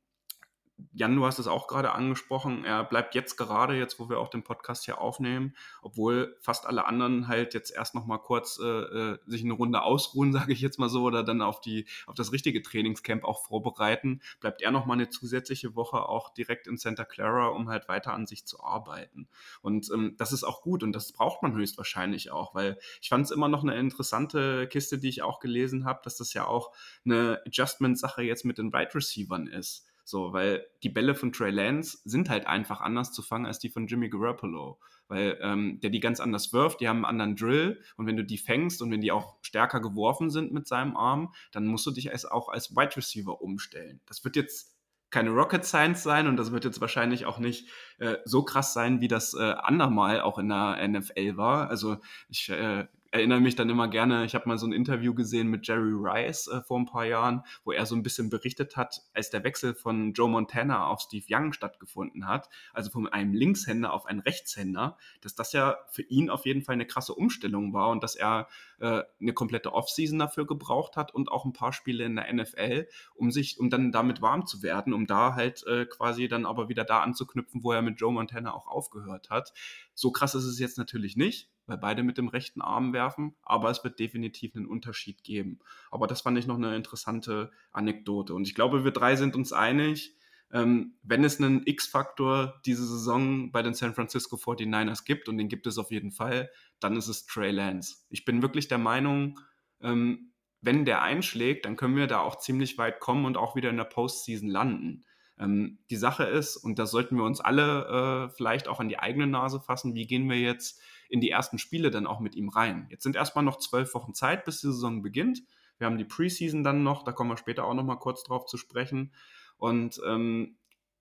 Jan, du hast es auch gerade angesprochen, er bleibt jetzt gerade, jetzt wo wir auch den Podcast hier aufnehmen, obwohl fast alle anderen halt jetzt erst noch mal kurz äh, äh sich eine Runde ausruhen, sage ich jetzt mal so, oder dann auf, die, auf das richtige Trainingscamp auch vorbereiten, bleibt er noch mal eine zusätzliche Woche auch direkt in Santa Clara, um halt weiter an sich zu arbeiten. Und ähm, das ist auch gut und das braucht man höchstwahrscheinlich auch, weil ich fand es immer noch eine interessante Kiste, die ich auch gelesen habe, dass das ja auch eine Adjustment-Sache jetzt mit den Right Receivern ist. So, weil die Bälle von Trey Lance sind halt einfach anders zu fangen als die von Jimmy Garoppolo. Weil ähm, der die ganz anders wirft, die haben einen anderen Drill und wenn du die fängst und wenn die auch stärker geworfen sind mit seinem Arm, dann musst du dich als, auch als Wide Receiver umstellen. Das wird jetzt keine Rocket Science sein und das wird jetzt wahrscheinlich auch nicht äh, so krass sein, wie das äh, andermal auch in der NFL war. Also ich äh, erinnere mich dann immer gerne, ich habe mal so ein Interview gesehen mit Jerry Rice äh, vor ein paar Jahren, wo er so ein bisschen berichtet hat, als der Wechsel von Joe Montana auf Steve Young stattgefunden hat, also von einem Linkshänder auf einen Rechtshänder, dass das ja für ihn auf jeden Fall eine krasse Umstellung war und dass er äh, eine komplette Offseason dafür gebraucht hat und auch ein paar Spiele in der NFL, um sich, um dann damit warm zu werden, um da halt äh, quasi dann aber wieder da anzuknüpfen, wo er mit Joe Montana auch aufgehört hat. So krass ist es jetzt natürlich nicht, weil beide mit dem rechten Arm werfen, aber es wird definitiv einen Unterschied geben. Aber das fand ich noch eine interessante Anekdote. Und ich glaube, wir drei sind uns einig, ähm, wenn es einen X-Faktor diese Saison bei den San Francisco 49ers gibt, und den gibt es auf jeden Fall, dann ist es Trey Lance. Ich bin wirklich der Meinung, ähm, wenn der einschlägt, dann können wir da auch ziemlich weit kommen und auch wieder in der Postseason landen. Ähm, die Sache ist, und da sollten wir uns alle äh, vielleicht auch an die eigene Nase fassen, wie gehen wir jetzt in die ersten Spiele dann auch mit ihm rein? Jetzt sind erstmal noch zwölf Wochen Zeit, bis die Saison beginnt. Wir haben die Preseason dann noch, da kommen wir später auch noch mal kurz drauf zu sprechen. Und ähm,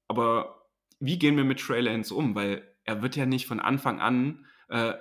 aber wie gehen wir mit Trey Lance um? Weil er wird ja nicht von Anfang an äh,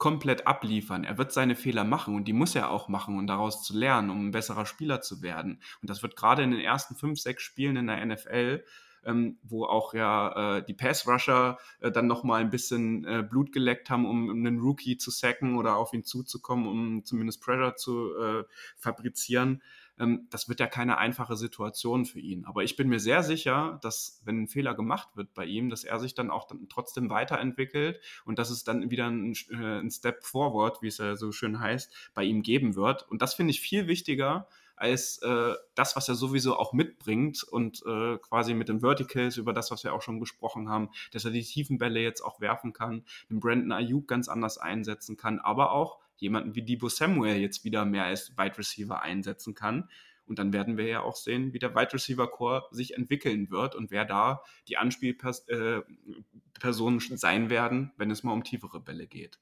komplett abliefern. Er wird seine Fehler machen und die muss er auch machen, um daraus zu lernen, um ein besserer Spieler zu werden. Und das wird gerade in den ersten fünf, sechs Spielen in der NFL ähm, wo auch ja äh, die Pass-Rusher äh, dann nochmal ein bisschen äh, Blut geleckt haben, um, um, einen Rookie zu sacken oder auf ihn zuzukommen, um zumindest Pressure zu äh, fabrizieren. Ähm, das wird ja keine einfache Situation für ihn. Aber ich bin mir sehr sicher, dass wenn ein Fehler gemacht wird bei ihm, dass er sich dann auch dann trotzdem weiterentwickelt und dass es dann wieder ein, äh, ein Step Forward, wie es ja so schön heißt, bei ihm geben wird. Und das finde ich viel wichtiger, als äh, das, was er sowieso auch mitbringt und äh, quasi mit den Verticals über das, was wir auch schon gesprochen haben, dass er die tiefen Bälle jetzt auch werfen kann, den Brandon Ayuk ganz anders einsetzen kann, aber auch jemanden wie Debo Samuel jetzt wieder mehr als Wide Receiver einsetzen kann. Und dann werden wir ja auch sehen, wie der Wide Receiver Core sich entwickeln wird und wer da die Anspielpersonen äh, sein werden, wenn es mal um tiefere Bälle geht.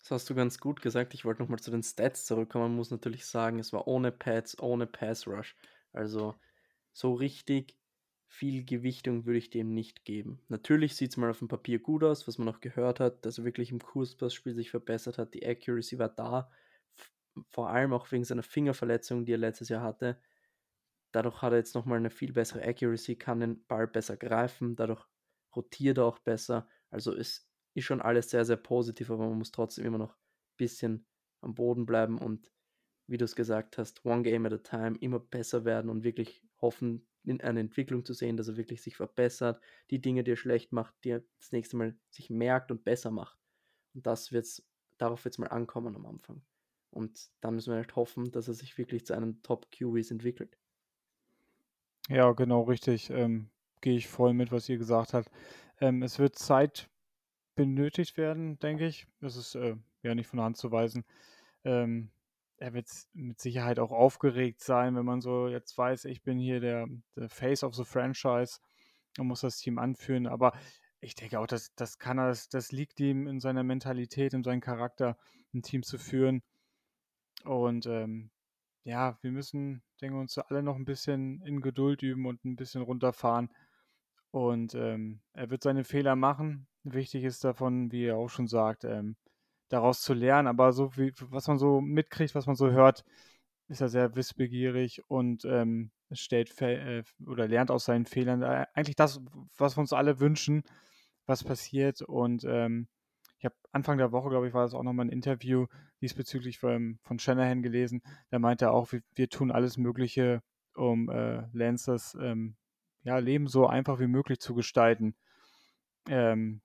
Das hast du ganz gut gesagt. Ich wollte nochmal zu den Stats zurückkommen. Man muss natürlich sagen, es war ohne Pads, ohne Pass Rush. Also so richtig viel Gewichtung würde ich dem nicht geben. Natürlich sieht es mal auf dem Papier gut aus, was man auch gehört hat, dass er wirklich im Kurspassspiel sich verbessert hat. Die Accuracy war da, vor allem auch wegen seiner Fingerverletzung, die er letztes Jahr hatte. Dadurch hat er jetzt nochmal eine viel bessere Accuracy, kann den Ball besser greifen, dadurch rotiert er auch besser. Also es ist schon alles sehr, sehr positiv, aber man muss trotzdem immer noch ein bisschen am Boden bleiben und wie du es gesagt hast, one game at a time, immer besser werden und wirklich hoffen, eine Entwicklung zu sehen, dass er wirklich sich verbessert, die Dinge, die er schlecht macht, die er das nächste Mal sich merkt und besser macht. Und das wird's, darauf wird es mal ankommen am Anfang. Und dann müssen wir halt hoffen, dass er sich wirklich zu einem Top-QBs entwickelt. Ja, genau, richtig. Ähm, Gehe ich voll mit, was ihr gesagt habt. Ähm, es wird Zeit benötigt werden, denke ich. Das ist äh, ja nicht von der Hand zu weisen. Ähm, er wird mit Sicherheit auch aufgeregt sein, wenn man so jetzt weiß, ich bin hier der, der Face of the Franchise und muss das Team anführen. Aber ich denke auch, dass das kann er, das liegt ihm in seiner Mentalität, in seinem Charakter, ein Team zu führen. Und ähm, ja, wir müssen, denke ich, uns alle noch ein bisschen in Geduld üben und ein bisschen runterfahren. Und ähm, er wird seine Fehler machen. Wichtig ist davon, wie er auch schon sagt, ähm, daraus zu lernen. Aber so wie, was man so mitkriegt, was man so hört, ist er sehr wissbegierig und ähm, stellt äh, oder lernt aus seinen Fehlern. Äh, eigentlich das, was wir uns alle wünschen, was passiert. Und ähm, ich habe Anfang der Woche, glaube ich, war das auch nochmal ein Interview diesbezüglich von, von Shanahan gelesen. Da meinte er auch, wir, wir tun alles Mögliche, um äh, Lancers ähm, ja, Leben so einfach wie möglich zu gestalten. Ähm,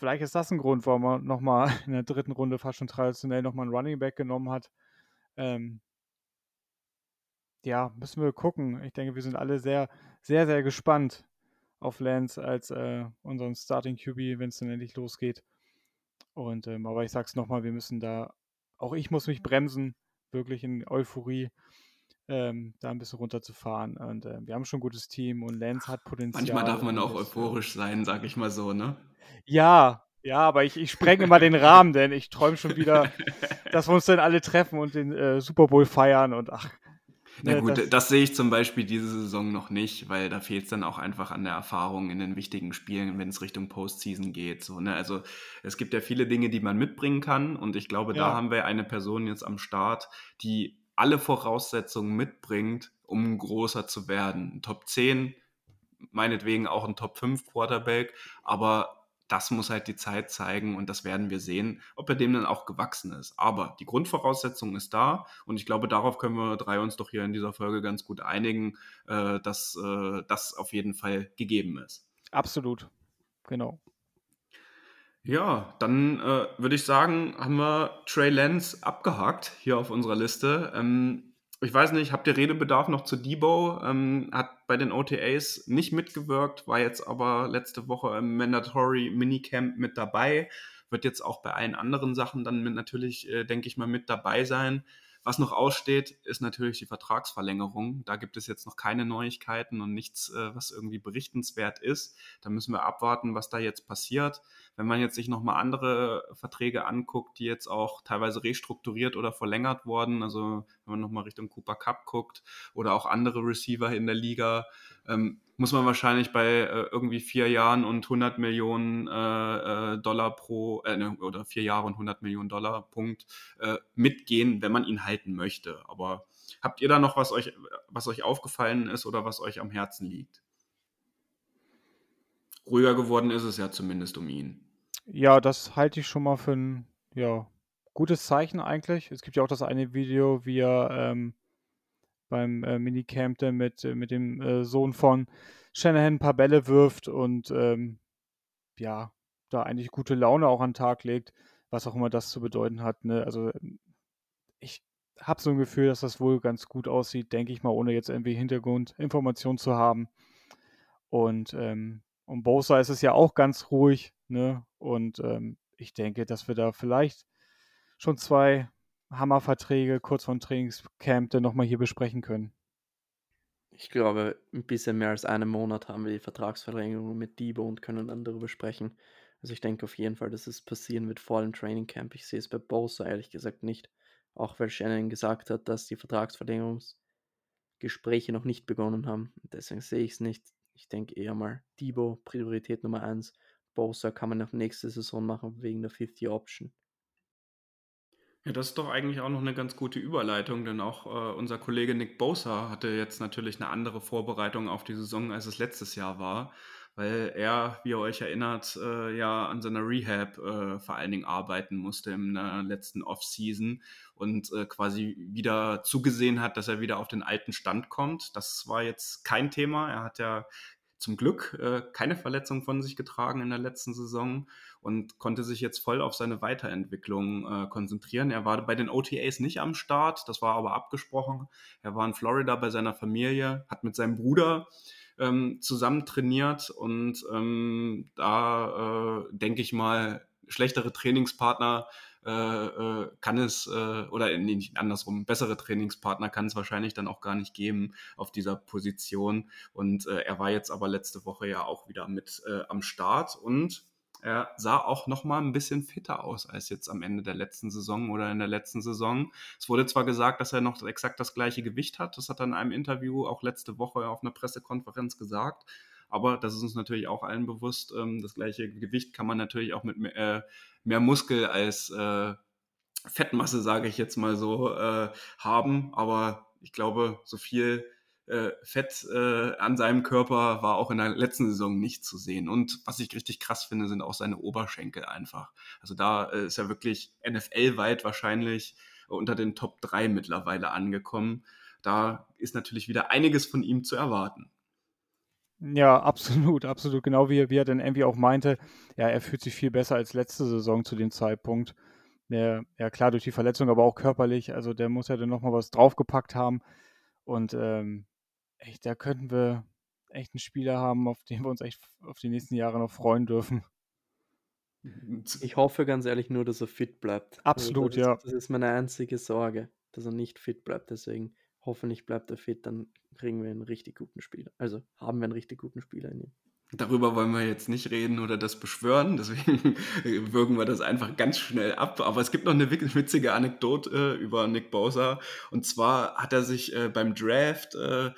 vielleicht ist das ein Grund, warum man nochmal in der dritten Runde fast schon traditionell nochmal einen Running Back genommen hat. Ähm, ja, müssen wir gucken. Ich denke, wir sind alle sehr, sehr, sehr gespannt auf Lance als äh, unseren Starting QB, wenn es dann endlich losgeht. Und ähm, aber ich sag's nochmal, wir müssen da, auch ich muss mich bremsen, wirklich in Euphorie ähm, da ein bisschen runterzufahren. Und äh, wir haben schon ein gutes Team und Lance hat Potenzial. Manchmal darf man auch euphorisch sein, sag ich mal so, ne? Ja, ja, aber ich, ich sprenge immer den Rahmen, denn ich träume schon wieder, dass wir uns dann alle treffen und den äh, Super Bowl feiern und ach. Na ne, gut, das, das, sehe ich zum Beispiel diese Saison noch nicht, weil da fehlt es dann auch einfach an der Erfahrung in den wichtigen Spielen, wenn es Richtung Postseason geht. So, ne? Also es gibt ja viele Dinge, die man mitbringen kann und ich glaube, ja. da haben wir eine Person jetzt am Start, die alle Voraussetzungen mitbringt, um großer zu werden. Top 10, meinetwegen auch ein Top 5 Quarterback, aber das muss halt die Zeit zeigen und das werden wir sehen, ob er dem dann auch gewachsen ist. Aber die Grundvoraussetzung ist da und ich glaube, darauf können wir drei uns doch hier in dieser Folge ganz gut einigen, äh, dass äh, das auf jeden Fall gegeben ist. Absolut, genau. Ja, dann äh, würde ich sagen, haben wir Trey Lance abgehakt hier auf unserer Liste. Ähm, ich weiß nicht, habt ihr Redebedarf noch zu Debo? Ähm, hat bei den OTAs nicht mitgewirkt, war jetzt aber letzte Woche im Mandatory Minicamp mit dabei, wird jetzt auch bei allen anderen Sachen dann mit natürlich, äh, denke ich mal, mit dabei sein. Was noch aussteht, ist natürlich die Vertragsverlängerung. Da gibt es jetzt noch keine Neuigkeiten und nichts, äh, was irgendwie berichtenswert ist. Da müssen wir abwarten, was da jetzt passiert. Wenn man jetzt sich nochmal andere Verträge anguckt, die jetzt auch teilweise restrukturiert oder verlängert wurden, also wenn man nochmal Richtung Cooper Cup guckt oder auch andere Receiver in der Liga, ähm, muss man wahrscheinlich bei äh, irgendwie vier Jahren und 100 Millionen äh, äh, Dollar pro, äh, ne, oder vier Jahre und 100 Millionen Dollar Punkt äh, mitgehen, wenn man ihn halten möchte. Aber habt ihr da noch was euch, was euch aufgefallen ist oder was euch am Herzen liegt? Ruhiger geworden ist es ja zumindest um ihn. Ja, das halte ich schon mal für ein ja, gutes Zeichen eigentlich. Es gibt ja auch das eine Video, wie er ähm, beim äh, Minicamp dann mit, äh, mit dem äh, Sohn von Shanahan ein paar Bälle wirft und ähm, ja, da eigentlich gute Laune auch an den Tag legt, was auch immer das zu bedeuten hat. Ne? Also ich habe so ein Gefühl, dass das wohl ganz gut aussieht, denke ich mal, ohne jetzt irgendwie Hintergrundinformationen zu haben. Und ähm, um Bosa ist es ja auch ganz ruhig, ne? Und ähm, ich denke, dass wir da vielleicht schon zwei Hammerverträge kurz vor dem Trainingscamp dann nochmal hier besprechen können. Ich glaube, ein bisschen mehr als einen Monat haben wir die Vertragsverlängerung mit Debo und können dann darüber sprechen. Also ich denke auf jeden Fall, dass es passieren wird vor dem Trainingcamp. Ich sehe es bei Bosa ehrlich gesagt nicht. Auch weil Shannon gesagt hat, dass die Vertragsverlängerungsgespräche noch nicht begonnen haben. Deswegen sehe ich es nicht. Ich denke eher mal Debo, Priorität Nummer 1. Bosa kann man noch nächste Saison machen wegen der 50 Option. Ja, das ist doch eigentlich auch noch eine ganz gute Überleitung, denn auch äh, unser Kollege Nick Bosa hatte jetzt natürlich eine andere Vorbereitung auf die Saison, als es letztes Jahr war, weil er, wie ihr euch erinnert, äh, ja an seiner Rehab äh, vor allen Dingen arbeiten musste in der letzten Offseason und äh, quasi wieder zugesehen hat, dass er wieder auf den alten Stand kommt. Das war jetzt kein Thema. Er hat ja zum Glück äh, keine Verletzung von sich getragen in der letzten Saison und konnte sich jetzt voll auf seine Weiterentwicklung äh, konzentrieren. Er war bei den OTAs nicht am Start, das war aber abgesprochen. Er war in Florida bei seiner Familie, hat mit seinem Bruder ähm, zusammen trainiert und ähm, da äh, denke ich mal, schlechtere Trainingspartner äh, äh, kann es, äh, oder nee, nicht andersrum, bessere Trainingspartner kann es wahrscheinlich dann auch gar nicht geben auf dieser Position. Und äh, er war jetzt aber letzte Woche ja auch wieder mit äh, am Start und er sah auch noch mal ein bisschen fitter aus als jetzt am Ende der letzten Saison oder in der letzten Saison. Es wurde zwar gesagt, dass er noch exakt das gleiche Gewicht hat. Das hat er in einem Interview auch letzte Woche auf einer Pressekonferenz gesagt. Aber das ist uns natürlich auch allen bewusst. Ähm, das gleiche Gewicht kann man natürlich auch mit mehr, mehr Muskel als äh, Fettmasse, sage ich jetzt mal so, äh, haben. Aber ich glaube, so viel äh, Fett äh, an seinem Körper war auch in der letzten Saison nicht zu sehen. Und was ich richtig krass finde, sind auch seine Oberschenkel einfach. Also da äh, ist er wirklich NFL-weit wahrscheinlich unter den Top 3 mittlerweile angekommen. Da ist natürlich wieder einiges von ihm zu erwarten. Ja, absolut, absolut. Genau wie, er, wie er dann irgendwie auch meinte, ja, er fühlt sich viel besser als letzte Saison zu dem Zeitpunkt. Ja, ja klar, durch die Verletzung, aber auch körperlich. Also der muss ja dann nochmal was draufgepackt haben. Und ähm, echt, da könnten wir echt einen Spieler haben, auf den wir uns echt auf die nächsten Jahre noch freuen dürfen. Ich hoffe ganz ehrlich nur, dass er fit bleibt. Also absolut, also das ja. Das ist meine einzige Sorge, dass er nicht fit bleibt. Deswegen hoffentlich bleibt er fit, dann kriegen wir einen richtig guten Spieler. Also haben wir einen richtig guten Spieler in ihm. Darüber wollen wir jetzt nicht reden oder das beschwören, deswegen würgen wir das einfach ganz schnell ab. Aber es gibt noch eine witzige Anekdote äh, über Nick Bosa. Und zwar hat er sich äh, beim Draft äh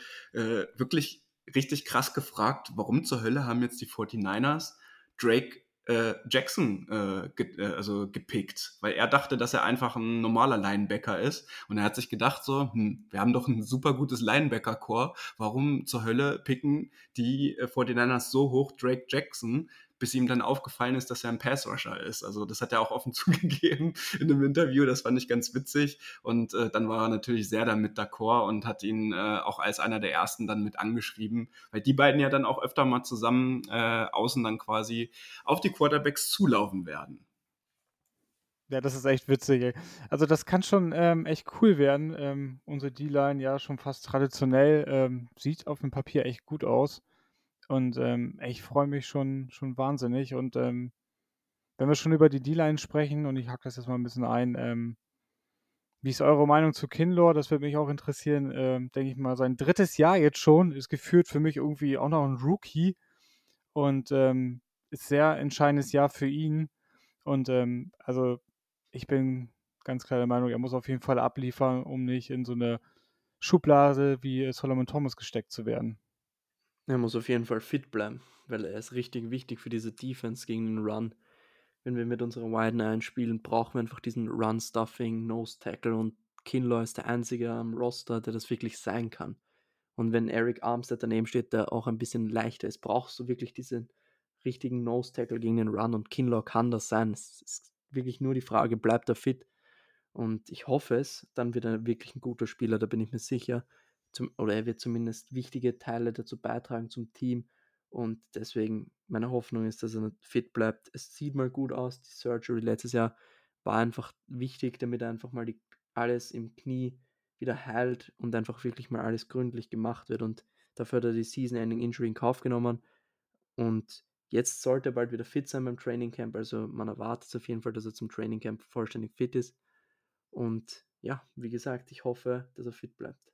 wirklich richtig krass gefragt, warum zur Hölle haben jetzt die 49ers Drake äh, Jackson äh, ge äh, also gepickt, weil er dachte, dass er einfach ein normaler Linebacker ist und er hat sich gedacht so, hm, wir haben doch ein super gutes Linebacker-Core, warum zur Hölle picken die äh, 49ers so hoch Drake Jackson? Bis ihm dann aufgefallen ist, dass er ein Pass-Rusher ist. Also das hat er auch offen zugegeben in einem Interview, das fand ich ganz witzig. Und äh, dann war er natürlich sehr damit d'accord und hat ihn äh, auch als einer der ersten dann mit angeschrieben, weil die beiden ja dann auch öfter mal zusammen äh, außen dann quasi auf die Quarterbacks zulaufen werden. Ja, das ist echt witzig. Also das kann schon ähm, echt cool werden. Ähm, unsere D-Line ja schon fast traditionell ähm, sieht auf dem Papier echt gut aus. Und ähm, ich freue mich schon, schon wahnsinnig. Und ähm, wenn wir schon über die D-Line sprechen, und ich hack das jetzt mal ein bisschen ein, ähm, wie ist eure Meinung zu Kinlaw? Das würde mich auch interessieren. Ähm, denke ich mal, sein drittes Jahr jetzt schon ist geführt für mich irgendwie auch noch ein Rookie und ähm, ist sehr entscheidendes Jahr für ihn. Und ähm, also ich bin ganz klar der Meinung, er muss auf jeden Fall abliefern, um nicht in so eine Schublade wie Solomon Thomas gesteckt zu werden. Er muss auf jeden Fall fit bleiben, weil er ist richtig wichtig für diese Defense gegen den Run. Wenn wir mit unserer Wide Nine spielen, brauchen wir einfach diesen Run-Stuffing, Nose-Tackle und Kinlaw ist der einzige am Roster, der das wirklich sein kann. Und wenn Eric Armstead daneben steht, der auch ein bisschen leichter ist, brauchst du wirklich diesen richtigen Nose-Tackle gegen den Run und Kinlaw kann das sein. Es ist wirklich nur die Frage, bleibt er fit? Und ich hoffe es, dann wird er wirklich ein guter Spieler, da bin ich mir sicher. Zum, oder er wird zumindest wichtige Teile dazu beitragen zum Team. Und deswegen, meine Hoffnung ist, dass er fit bleibt. Es sieht mal gut aus. Die Surgery letztes Jahr war einfach wichtig, damit er einfach mal die, alles im Knie wieder heilt und einfach wirklich mal alles gründlich gemacht wird. Und dafür hat er die Season-Ending Injury in Kauf genommen. Und jetzt sollte er bald wieder fit sein beim Training Camp. Also man erwartet auf jeden Fall, dass er zum Training Camp vollständig fit ist. Und ja, wie gesagt, ich hoffe, dass er fit bleibt.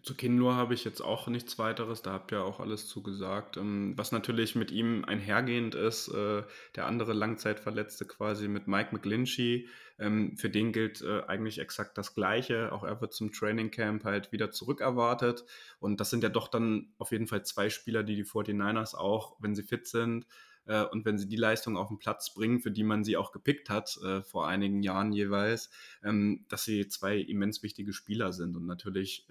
Zu Kinlur habe ich jetzt auch nichts weiteres, da habt ihr auch alles zugesagt. Ähm, was natürlich mit ihm einhergehend ist, äh, der andere Langzeitverletzte quasi mit Mike McGlinchey, ähm, für den gilt äh, eigentlich exakt das Gleiche. Auch er wird zum Training Camp halt wieder zurückerwartet. Und das sind ja doch dann auf jeden Fall zwei Spieler, die die 49ers auch, wenn sie fit sind, äh, und wenn sie die Leistung auf den Platz bringen, für die man sie auch gepickt hat, vor einigen Jahren jeweils, ähm, dass sie zwei immens wichtige Spieler sind und natürlich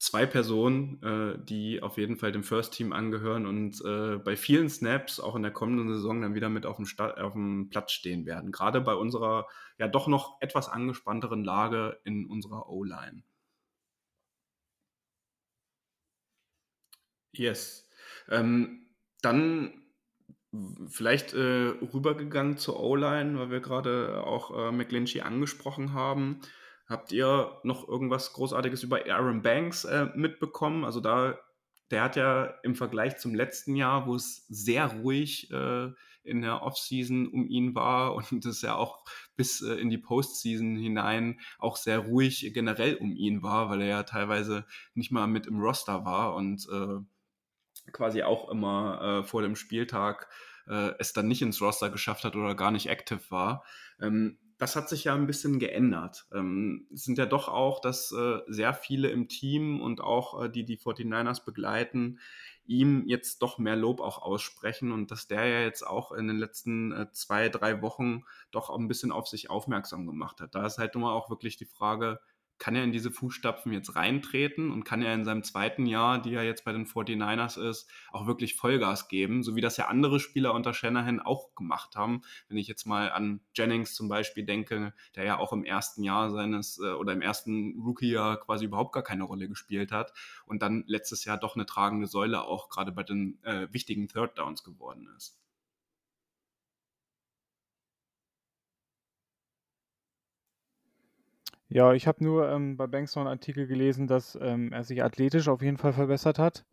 zwei Personen, äh, die auf jeden Fall dem First Team angehören und äh, bei vielen Snaps auch in der kommenden Saison dann wieder mit auf dem, auf dem Platz stehen werden. Gerade bei unserer ja doch noch etwas angespannteren Lage in unserer O-Line. Yes. Ähm, dann Vielleicht äh, rübergegangen zur O-Line, weil wir gerade auch äh, McGlinchey angesprochen haben. Habt ihr noch irgendwas Großartiges über Aaron Banks äh, mitbekommen? Also da, der hat ja im Vergleich zum letzten Jahr, wo es sehr ruhig äh, in der Offseason um ihn war und es ja auch bis äh, in die Postseason hinein auch sehr ruhig generell um ihn war, weil er ja teilweise nicht mal mit im Roster war und äh, quasi auch immer äh, vor dem Spieltag äh, es dann nicht ins Roster geschafft hat oder gar nicht active war. Ähm, das hat sich ja ein bisschen geändert. Ähm, es sind ja doch auch, dass äh, sehr viele im Team und auch äh, die die 49ers begleiten, ihm jetzt doch mehr Lob auch aussprechen und dass der ja jetzt auch in den letzten äh, zwei, drei Wochen doch auch ein bisschen auf sich aufmerksam gemacht hat. Da ist halt nur auch wirklich die Frage, kann er in diese Fußstapfen jetzt reintreten und kann er in seinem zweiten Jahr, die er jetzt bei den 49ers ist, auch wirklich Vollgas geben, so wie das ja andere Spieler unter Shanahan auch gemacht haben. Wenn ich jetzt mal an Jennings zum Beispiel denke, der ja auch im ersten Jahr seines äh, oder im ersten Rookie-Jahr quasi überhaupt gar keine Rolle gespielt hat und dann letztes Jahr doch eine tragende Säule auch gerade bei den äh, wichtigen Third Downs geworden ist. Ja, ich habe nur ähm, bei Banks noch einen Artikel gelesen, dass ähm, er sich athletisch auf jeden Fall verbessert hat.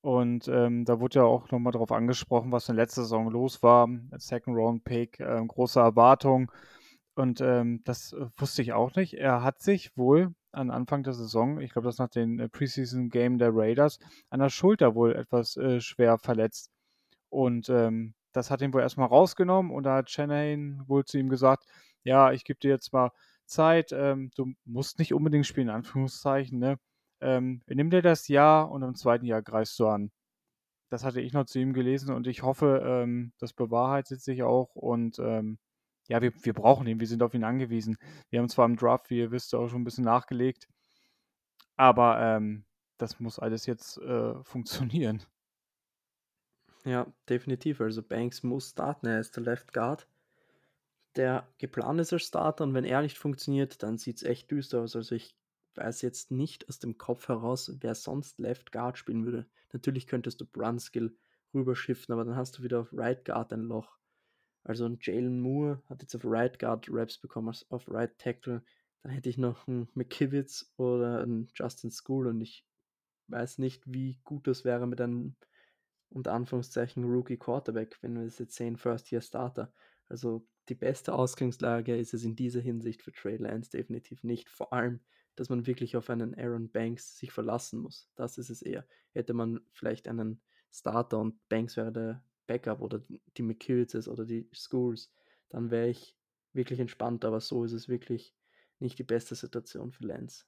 Und ähm, da wurde ja auch nochmal darauf angesprochen, was in letzter Saison los war. Second Round Pick, ähm, große Erwartung. Und ähm, das äh, wusste ich auch nicht. Er hat sich wohl an Anfang der Saison, ich glaube, das nach den äh, Preseason Game der Raiders, an der Schulter wohl etwas äh, schwer verletzt. Und ähm, das hat ihn wohl erstmal rausgenommen und da hat Shanahan wohl zu ihm gesagt, ja, ich gebe dir jetzt mal Zeit. Ähm, du musst nicht unbedingt spielen, in Anführungszeichen. Ne? Ähm, nimm dir das Jahr und im zweiten Jahr greifst du an. Das hatte ich noch zu ihm gelesen und ich hoffe, ähm, das bewahrheitet sich auch und ähm, ja, wir, wir brauchen ihn, wir sind auf ihn angewiesen. Wir haben zwar im Draft, wie ihr wisst, auch schon ein bisschen nachgelegt, aber ähm, das muss alles jetzt äh, funktionieren. Ja, definitiv. Also Banks muss starten, er ist der Left Guard der geplant ist als Starter und wenn er nicht funktioniert, dann sieht es echt düster aus. Also ich weiß jetzt nicht aus dem Kopf heraus, wer sonst Left Guard spielen würde. Natürlich könntest du Brunskill rüberschiften, aber dann hast du wieder auf Right Guard ein Loch. Also ein Jalen Moore hat jetzt auf Right Guard Raps bekommen als auf Right Tackle. Dann hätte ich noch einen McKivitz oder einen Justin School und ich weiß nicht, wie gut das wäre mit einem unter Anführungszeichen Rookie Quarterback, wenn wir das jetzt sehen, First Year Starter. Also die beste Ausgangslage ist es in dieser Hinsicht für Trey Lance definitiv nicht. Vor allem, dass man wirklich auf einen Aaron Banks sich verlassen muss. Das ist es eher. Hätte man vielleicht einen Starter und Banks wäre der Backup oder die McKills oder die Schools, dann wäre ich wirklich entspannt. Aber so ist es wirklich nicht die beste Situation für Lance.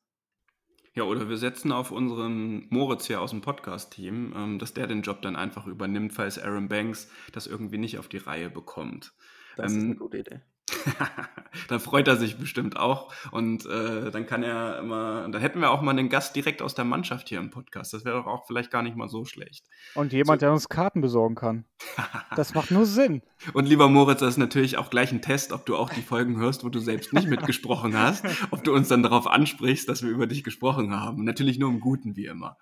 Ja, oder wir setzen auf unseren Moritz hier aus dem Podcast-Team, ähm, dass der den Job dann einfach übernimmt, falls Aaron Banks das irgendwie nicht auf die Reihe bekommt. Das ähm, ist eine gute Idee. dann freut er sich bestimmt auch und äh, dann kann er immer, dann hätten wir auch mal einen Gast direkt aus der Mannschaft hier im Podcast. Das wäre doch auch vielleicht gar nicht mal so schlecht. Und jemand, so. der uns Karten besorgen kann. das macht nur Sinn. Und lieber Moritz, das ist natürlich auch gleich ein Test, ob du auch die Folgen hörst, wo du selbst nicht mitgesprochen hast, ob du uns dann darauf ansprichst, dass wir über dich gesprochen haben. Natürlich nur im Guten, wie immer.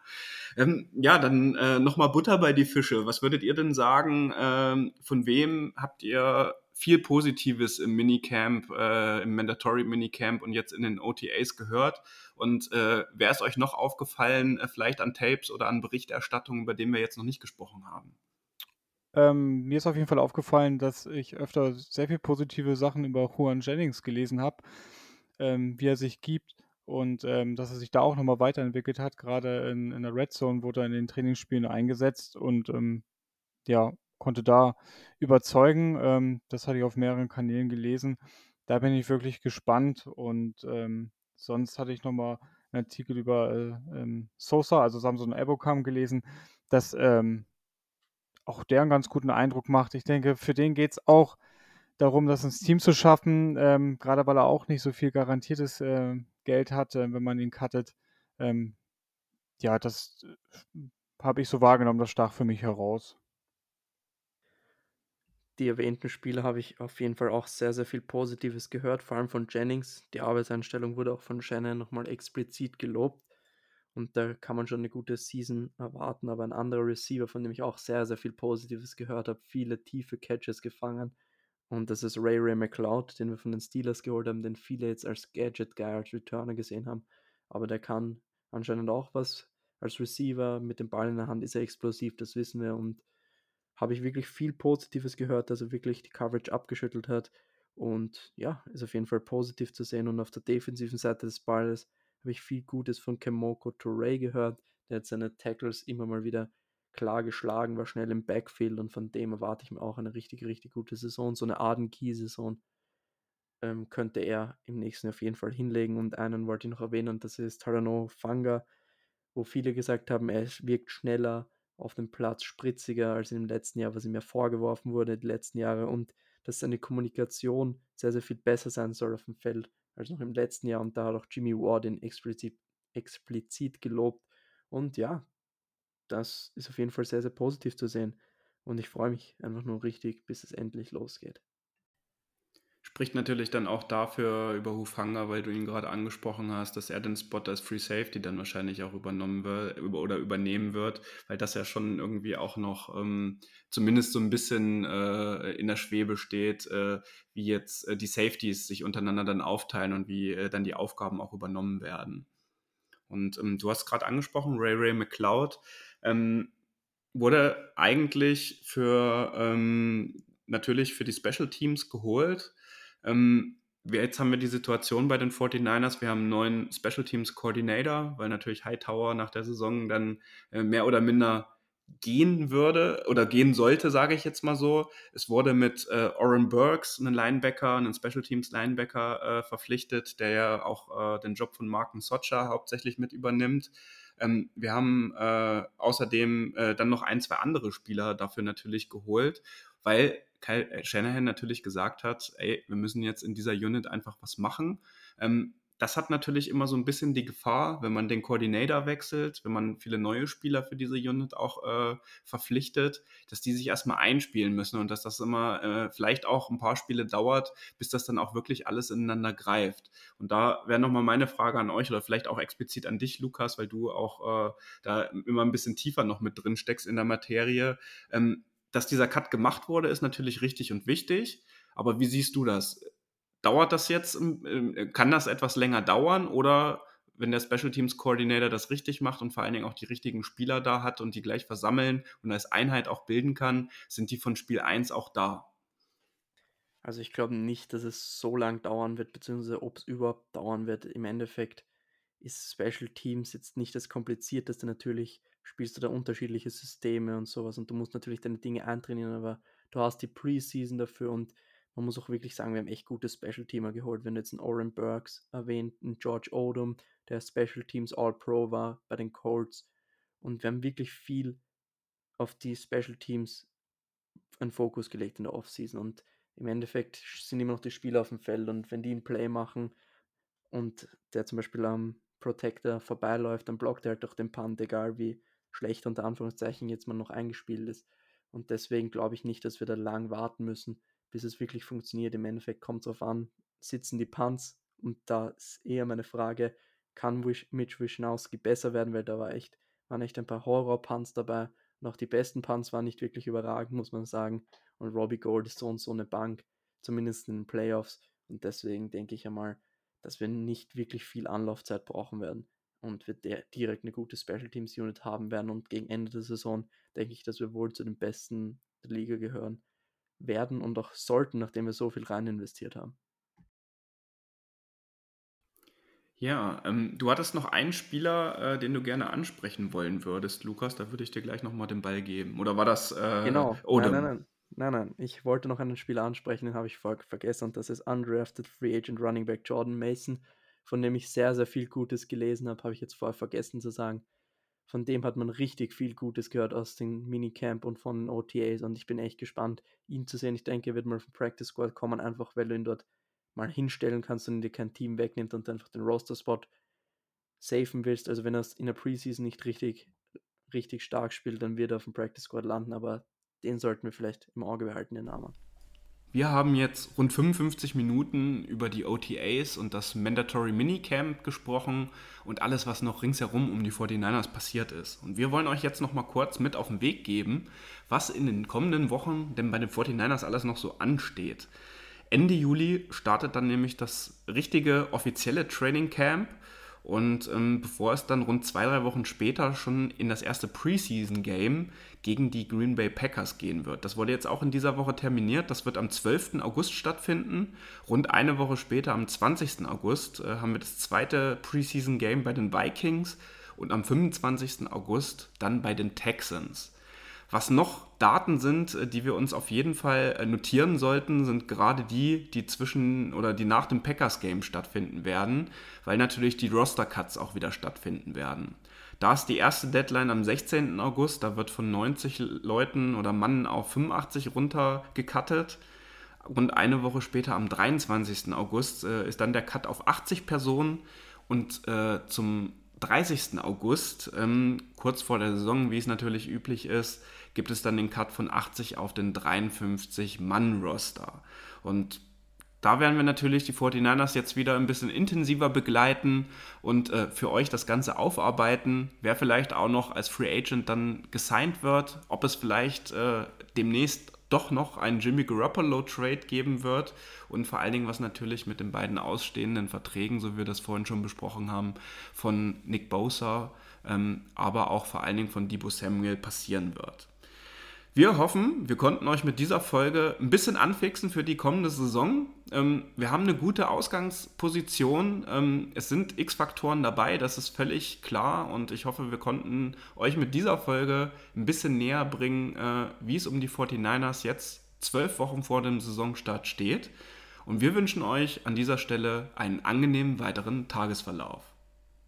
Ähm, ja, dann äh, nochmal Butter bei die Fische. Was würdet ihr denn sagen, ähm, von wem habt ihr viel Positives im Minicamp, äh, im Mandatory Minicamp und jetzt in den OTAs gehört. Und äh, wäre es euch noch aufgefallen, äh, vielleicht an Tapes oder an Berichterstattungen, über denen wir jetzt noch nicht gesprochen haben? Ähm, mir ist auf jeden Fall aufgefallen, dass ich öfter sehr viel positive Sachen über Juan Jennings gelesen habe, ähm, wie er sich gibt und ähm, dass er sich da auch nochmal weiterentwickelt hat. Gerade in, in, der Red Zone wurde er in den Trainingsspielen eingesetzt und ähm, ja, konnte da überzeugen. Ähm, das hatte ich auf mehreren Kanälen gelesen. Da bin ich wirklich gespannt und ähm, sonst hatte ich nochmal einen Artikel über äh, ähm, Sosa, also Samson Ebokam gelesen, dass ähm, auch der einen ganz guten Eindruck macht. Ich denke, für den geht es auch darum, das ins Team zu schaffen, ähm, gerade weil er auch nicht so viel garantiertes äh, Geld hat, äh, wenn man ihn cuttet. Ähm, ja, das äh, habe ich so wahrgenommen, das stach für mich heraus die erwähnten Spieler habe ich auf jeden Fall auch sehr, sehr viel Positives gehört, vor allem von Jennings. Die Arbeitseinstellung wurde auch von Shannon nochmal explizit gelobt. Und da kann man schon eine gute Season erwarten. Aber ein anderer Receiver, von dem ich auch sehr, sehr viel Positives gehört habe, viele tiefe Catches gefangen. Und das ist Ray Ray McLeod, den wir von den Steelers geholt haben, den viele jetzt als Gadget Guy, als Returner gesehen haben. Aber der kann anscheinend auch was als Receiver. Mit dem Ball in der Hand ist er explosiv, das wissen wir. Und habe ich wirklich viel Positives gehört, dass er wirklich die Coverage abgeschüttelt hat. Und ja, ist auf jeden Fall positiv zu sehen. Und auf der defensiven Seite des Balles habe ich viel Gutes von Kemoko Touré gehört. Der hat seine Tackles immer mal wieder klar geschlagen, war schnell im Backfield und von dem erwarte ich mir auch eine richtig, richtig gute Saison. So eine Aden-Key-Saison ähm, könnte er im nächsten Jahr auf jeden Fall hinlegen. Und einen wollte ich noch erwähnen, und das ist Tarano Fanga, wo viele gesagt haben, er wirkt schneller, auf dem Platz spritziger als im letzten Jahr, was ihm ja vorgeworfen wurde die letzten Jahre und dass seine Kommunikation sehr, sehr viel besser sein soll auf dem Feld als noch im letzten Jahr. Und da hat auch Jimmy Ward ihn explizit, explizit gelobt. Und ja, das ist auf jeden Fall sehr, sehr positiv zu sehen. Und ich freue mich einfach nur richtig, bis es endlich losgeht. Spricht natürlich dann auch dafür über Hufanga, weil du ihn gerade angesprochen hast, dass er den Spot als Free Safety dann wahrscheinlich auch übernommen wird oder übernehmen wird, weil das ja schon irgendwie auch noch ähm, zumindest so ein bisschen äh, in der Schwebe steht, äh, wie jetzt äh, die Safeties sich untereinander dann aufteilen und wie äh, dann die Aufgaben auch übernommen werden. Und ähm, du hast gerade angesprochen, Ray Ray McLeod ähm, wurde eigentlich für ähm, natürlich für die Special Teams geholt ähm, jetzt haben wir die Situation bei den 49ers, wir haben einen neuen Special Teams Coordinator, weil natürlich Hightower nach der Saison dann äh, mehr oder minder gehen würde oder gehen sollte, sage ich jetzt mal so. Es wurde mit äh, Oren Burks, einen Linebacker, einen Special Teams Linebacker äh, verpflichtet, der ja auch äh, den Job von Marken Socha hauptsächlich mit übernimmt. Ähm, wir haben äh, außerdem dann noch ein, zwei andere Spieler dafür natürlich geholt, weil Kyle äh, Shanahan natürlich gesagt hat, ey, wir müssen jetzt in dieser Unit einfach was machen. Ähm, das hat natürlich immer so ein bisschen die Gefahr, wenn man den Coordinator wechselt, wenn man viele neue Spieler für diese Unit auch äh, verpflichtet, dass die sich erstmal einspielen müssen und dass das immer äh, vielleicht auch ein paar Spiele dauert, bis das dann auch wirklich alles ineinander greift. Und da wäre nochmal meine Frage an euch oder vielleicht auch explizit an dich, Lukas, weil du auch äh, da immer ein bisschen tiefer noch mit drin steckst in der Materie. Ähm, dass dieser Cut gemacht wurde, ist natürlich richtig und wichtig. Aber wie siehst du das? Dauert das jetzt? Kann das etwas länger dauern? Oder wenn der Special Teams Coordinator das richtig macht und vor allen Dingen auch die richtigen Spieler da hat und die gleich versammeln und als Einheit auch bilden kann, sind die von Spiel 1 auch da? Also ich glaube nicht, dass es so lang dauern wird, beziehungsweise ob es überhaupt dauern wird. Im Endeffekt ist Special Teams jetzt nicht das komplizierteste natürlich spielst du da unterschiedliche Systeme und sowas und du musst natürlich deine Dinge eintrainieren, aber du hast die Preseason dafür und man muss auch wirklich sagen, wir haben echt gute Special-Teamer geholt. Wenn du jetzt einen Oren Burks erwähnt, einen George Odom, der Special Teams All-Pro war bei den Colts. Und wir haben wirklich viel auf die Special Teams einen Fokus gelegt in der Offseason. Und im Endeffekt sind immer noch die Spieler auf dem Feld. Und wenn die ein Play machen und der zum Beispiel am Protector vorbeiläuft, dann blockt er halt doch den Punt, egal wie schlecht unter Anführungszeichen jetzt mal noch eingespielt ist. Und deswegen glaube ich nicht, dass wir da lang warten müssen, bis es wirklich funktioniert. Im Endeffekt kommt es darauf an, sitzen die Punts und da ist eher meine Frage, kann Mitch Wischnowski besser werden, weil da war echt, waren echt ein paar Horror-Punts dabei. Auch die besten Punts waren nicht wirklich überragend, muss man sagen. Und Robbie Gold ist so und so eine Bank, zumindest in den Playoffs. Und deswegen denke ich einmal, dass wir nicht wirklich viel Anlaufzeit brauchen werden und wir direkt eine gute Special Teams Unit haben werden. Und gegen Ende der Saison denke ich, dass wir wohl zu den besten der Liga gehören werden und auch sollten, nachdem wir so viel rein investiert haben. Ja, ähm, du hattest noch einen Spieler, äh, den du gerne ansprechen wollen würdest, Lukas. Da würde ich dir gleich nochmal den Ball geben. Oder war das äh, Genau. Odom? Nein, nein, nein. Nein, nein. Ich wollte noch einen Spieler ansprechen, den habe ich vorher vergessen. Und das ist Undrafted Free Agent Running Back Jordan Mason, von dem ich sehr, sehr viel Gutes gelesen habe. Habe ich jetzt vorher vergessen zu sagen. Von dem hat man richtig viel Gutes gehört aus dem Minicamp und von den OTAs. Und ich bin echt gespannt, ihn zu sehen. Ich denke, er wird mal vom Practice Squad kommen, einfach weil du ihn dort mal hinstellen kannst und dir kein Team wegnimmt und einfach den Roster-Spot safen willst. Also wenn er in der Preseason nicht richtig, richtig stark spielt, dann wird er auf dem Practice Squad landen, aber den sollten wir vielleicht im Auge behalten, den Namen. Wir haben jetzt rund 55 Minuten über die OTAs und das Mandatory Minicamp gesprochen und alles, was noch ringsherum um die 49ers passiert ist. Und wir wollen euch jetzt noch mal kurz mit auf den Weg geben, was in den kommenden Wochen denn bei den 49ers alles noch so ansteht. Ende Juli startet dann nämlich das richtige offizielle Training Camp. Und ähm, bevor es dann rund zwei, drei Wochen später schon in das erste Preseason-Game gegen die Green Bay Packers gehen wird. Das wurde jetzt auch in dieser Woche terminiert. Das wird am 12. August stattfinden. Rund eine Woche später, am 20. August, äh, haben wir das zweite Preseason-Game bei den Vikings und am 25. August dann bei den Texans. Was noch Daten sind, äh, die wir uns auf jeden Fall äh, notieren sollten, sind gerade die, die zwischen oder die nach dem Packers Game stattfinden werden, weil natürlich die Roster Cuts auch wieder stattfinden werden. Da ist die erste Deadline am 16. August, da wird von 90 Leuten oder Mann auf 85 runter gecuttet. Und eine Woche später, am 23. August, äh, ist dann der Cut auf 80 Personen. Und äh, zum 30. August, ähm, kurz vor der Saison, wie es natürlich üblich ist, gibt es dann den Cut von 80 auf den 53-Mann-Roster. Und da werden wir natürlich die 49ers jetzt wieder ein bisschen intensiver begleiten und äh, für euch das Ganze aufarbeiten, wer vielleicht auch noch als Free Agent dann gesigned wird, ob es vielleicht äh, demnächst doch noch einen Jimmy Garoppolo Trade geben wird und vor allen Dingen, was natürlich mit den beiden ausstehenden Verträgen, so wie wir das vorhin schon besprochen haben, von Nick Bosa, ähm, aber auch vor allen Dingen von Debo Samuel passieren wird. Wir hoffen, wir konnten euch mit dieser Folge ein bisschen anfixen für die kommende Saison. Ähm, wir haben eine gute Ausgangsposition. Ähm, es sind X-Faktoren dabei, das ist völlig klar. Und ich hoffe, wir konnten euch mit dieser Folge ein bisschen näher bringen, äh, wie es um die 49ers jetzt zwölf Wochen vor dem Saisonstart steht. Und wir wünschen euch an dieser Stelle einen angenehmen weiteren Tagesverlauf.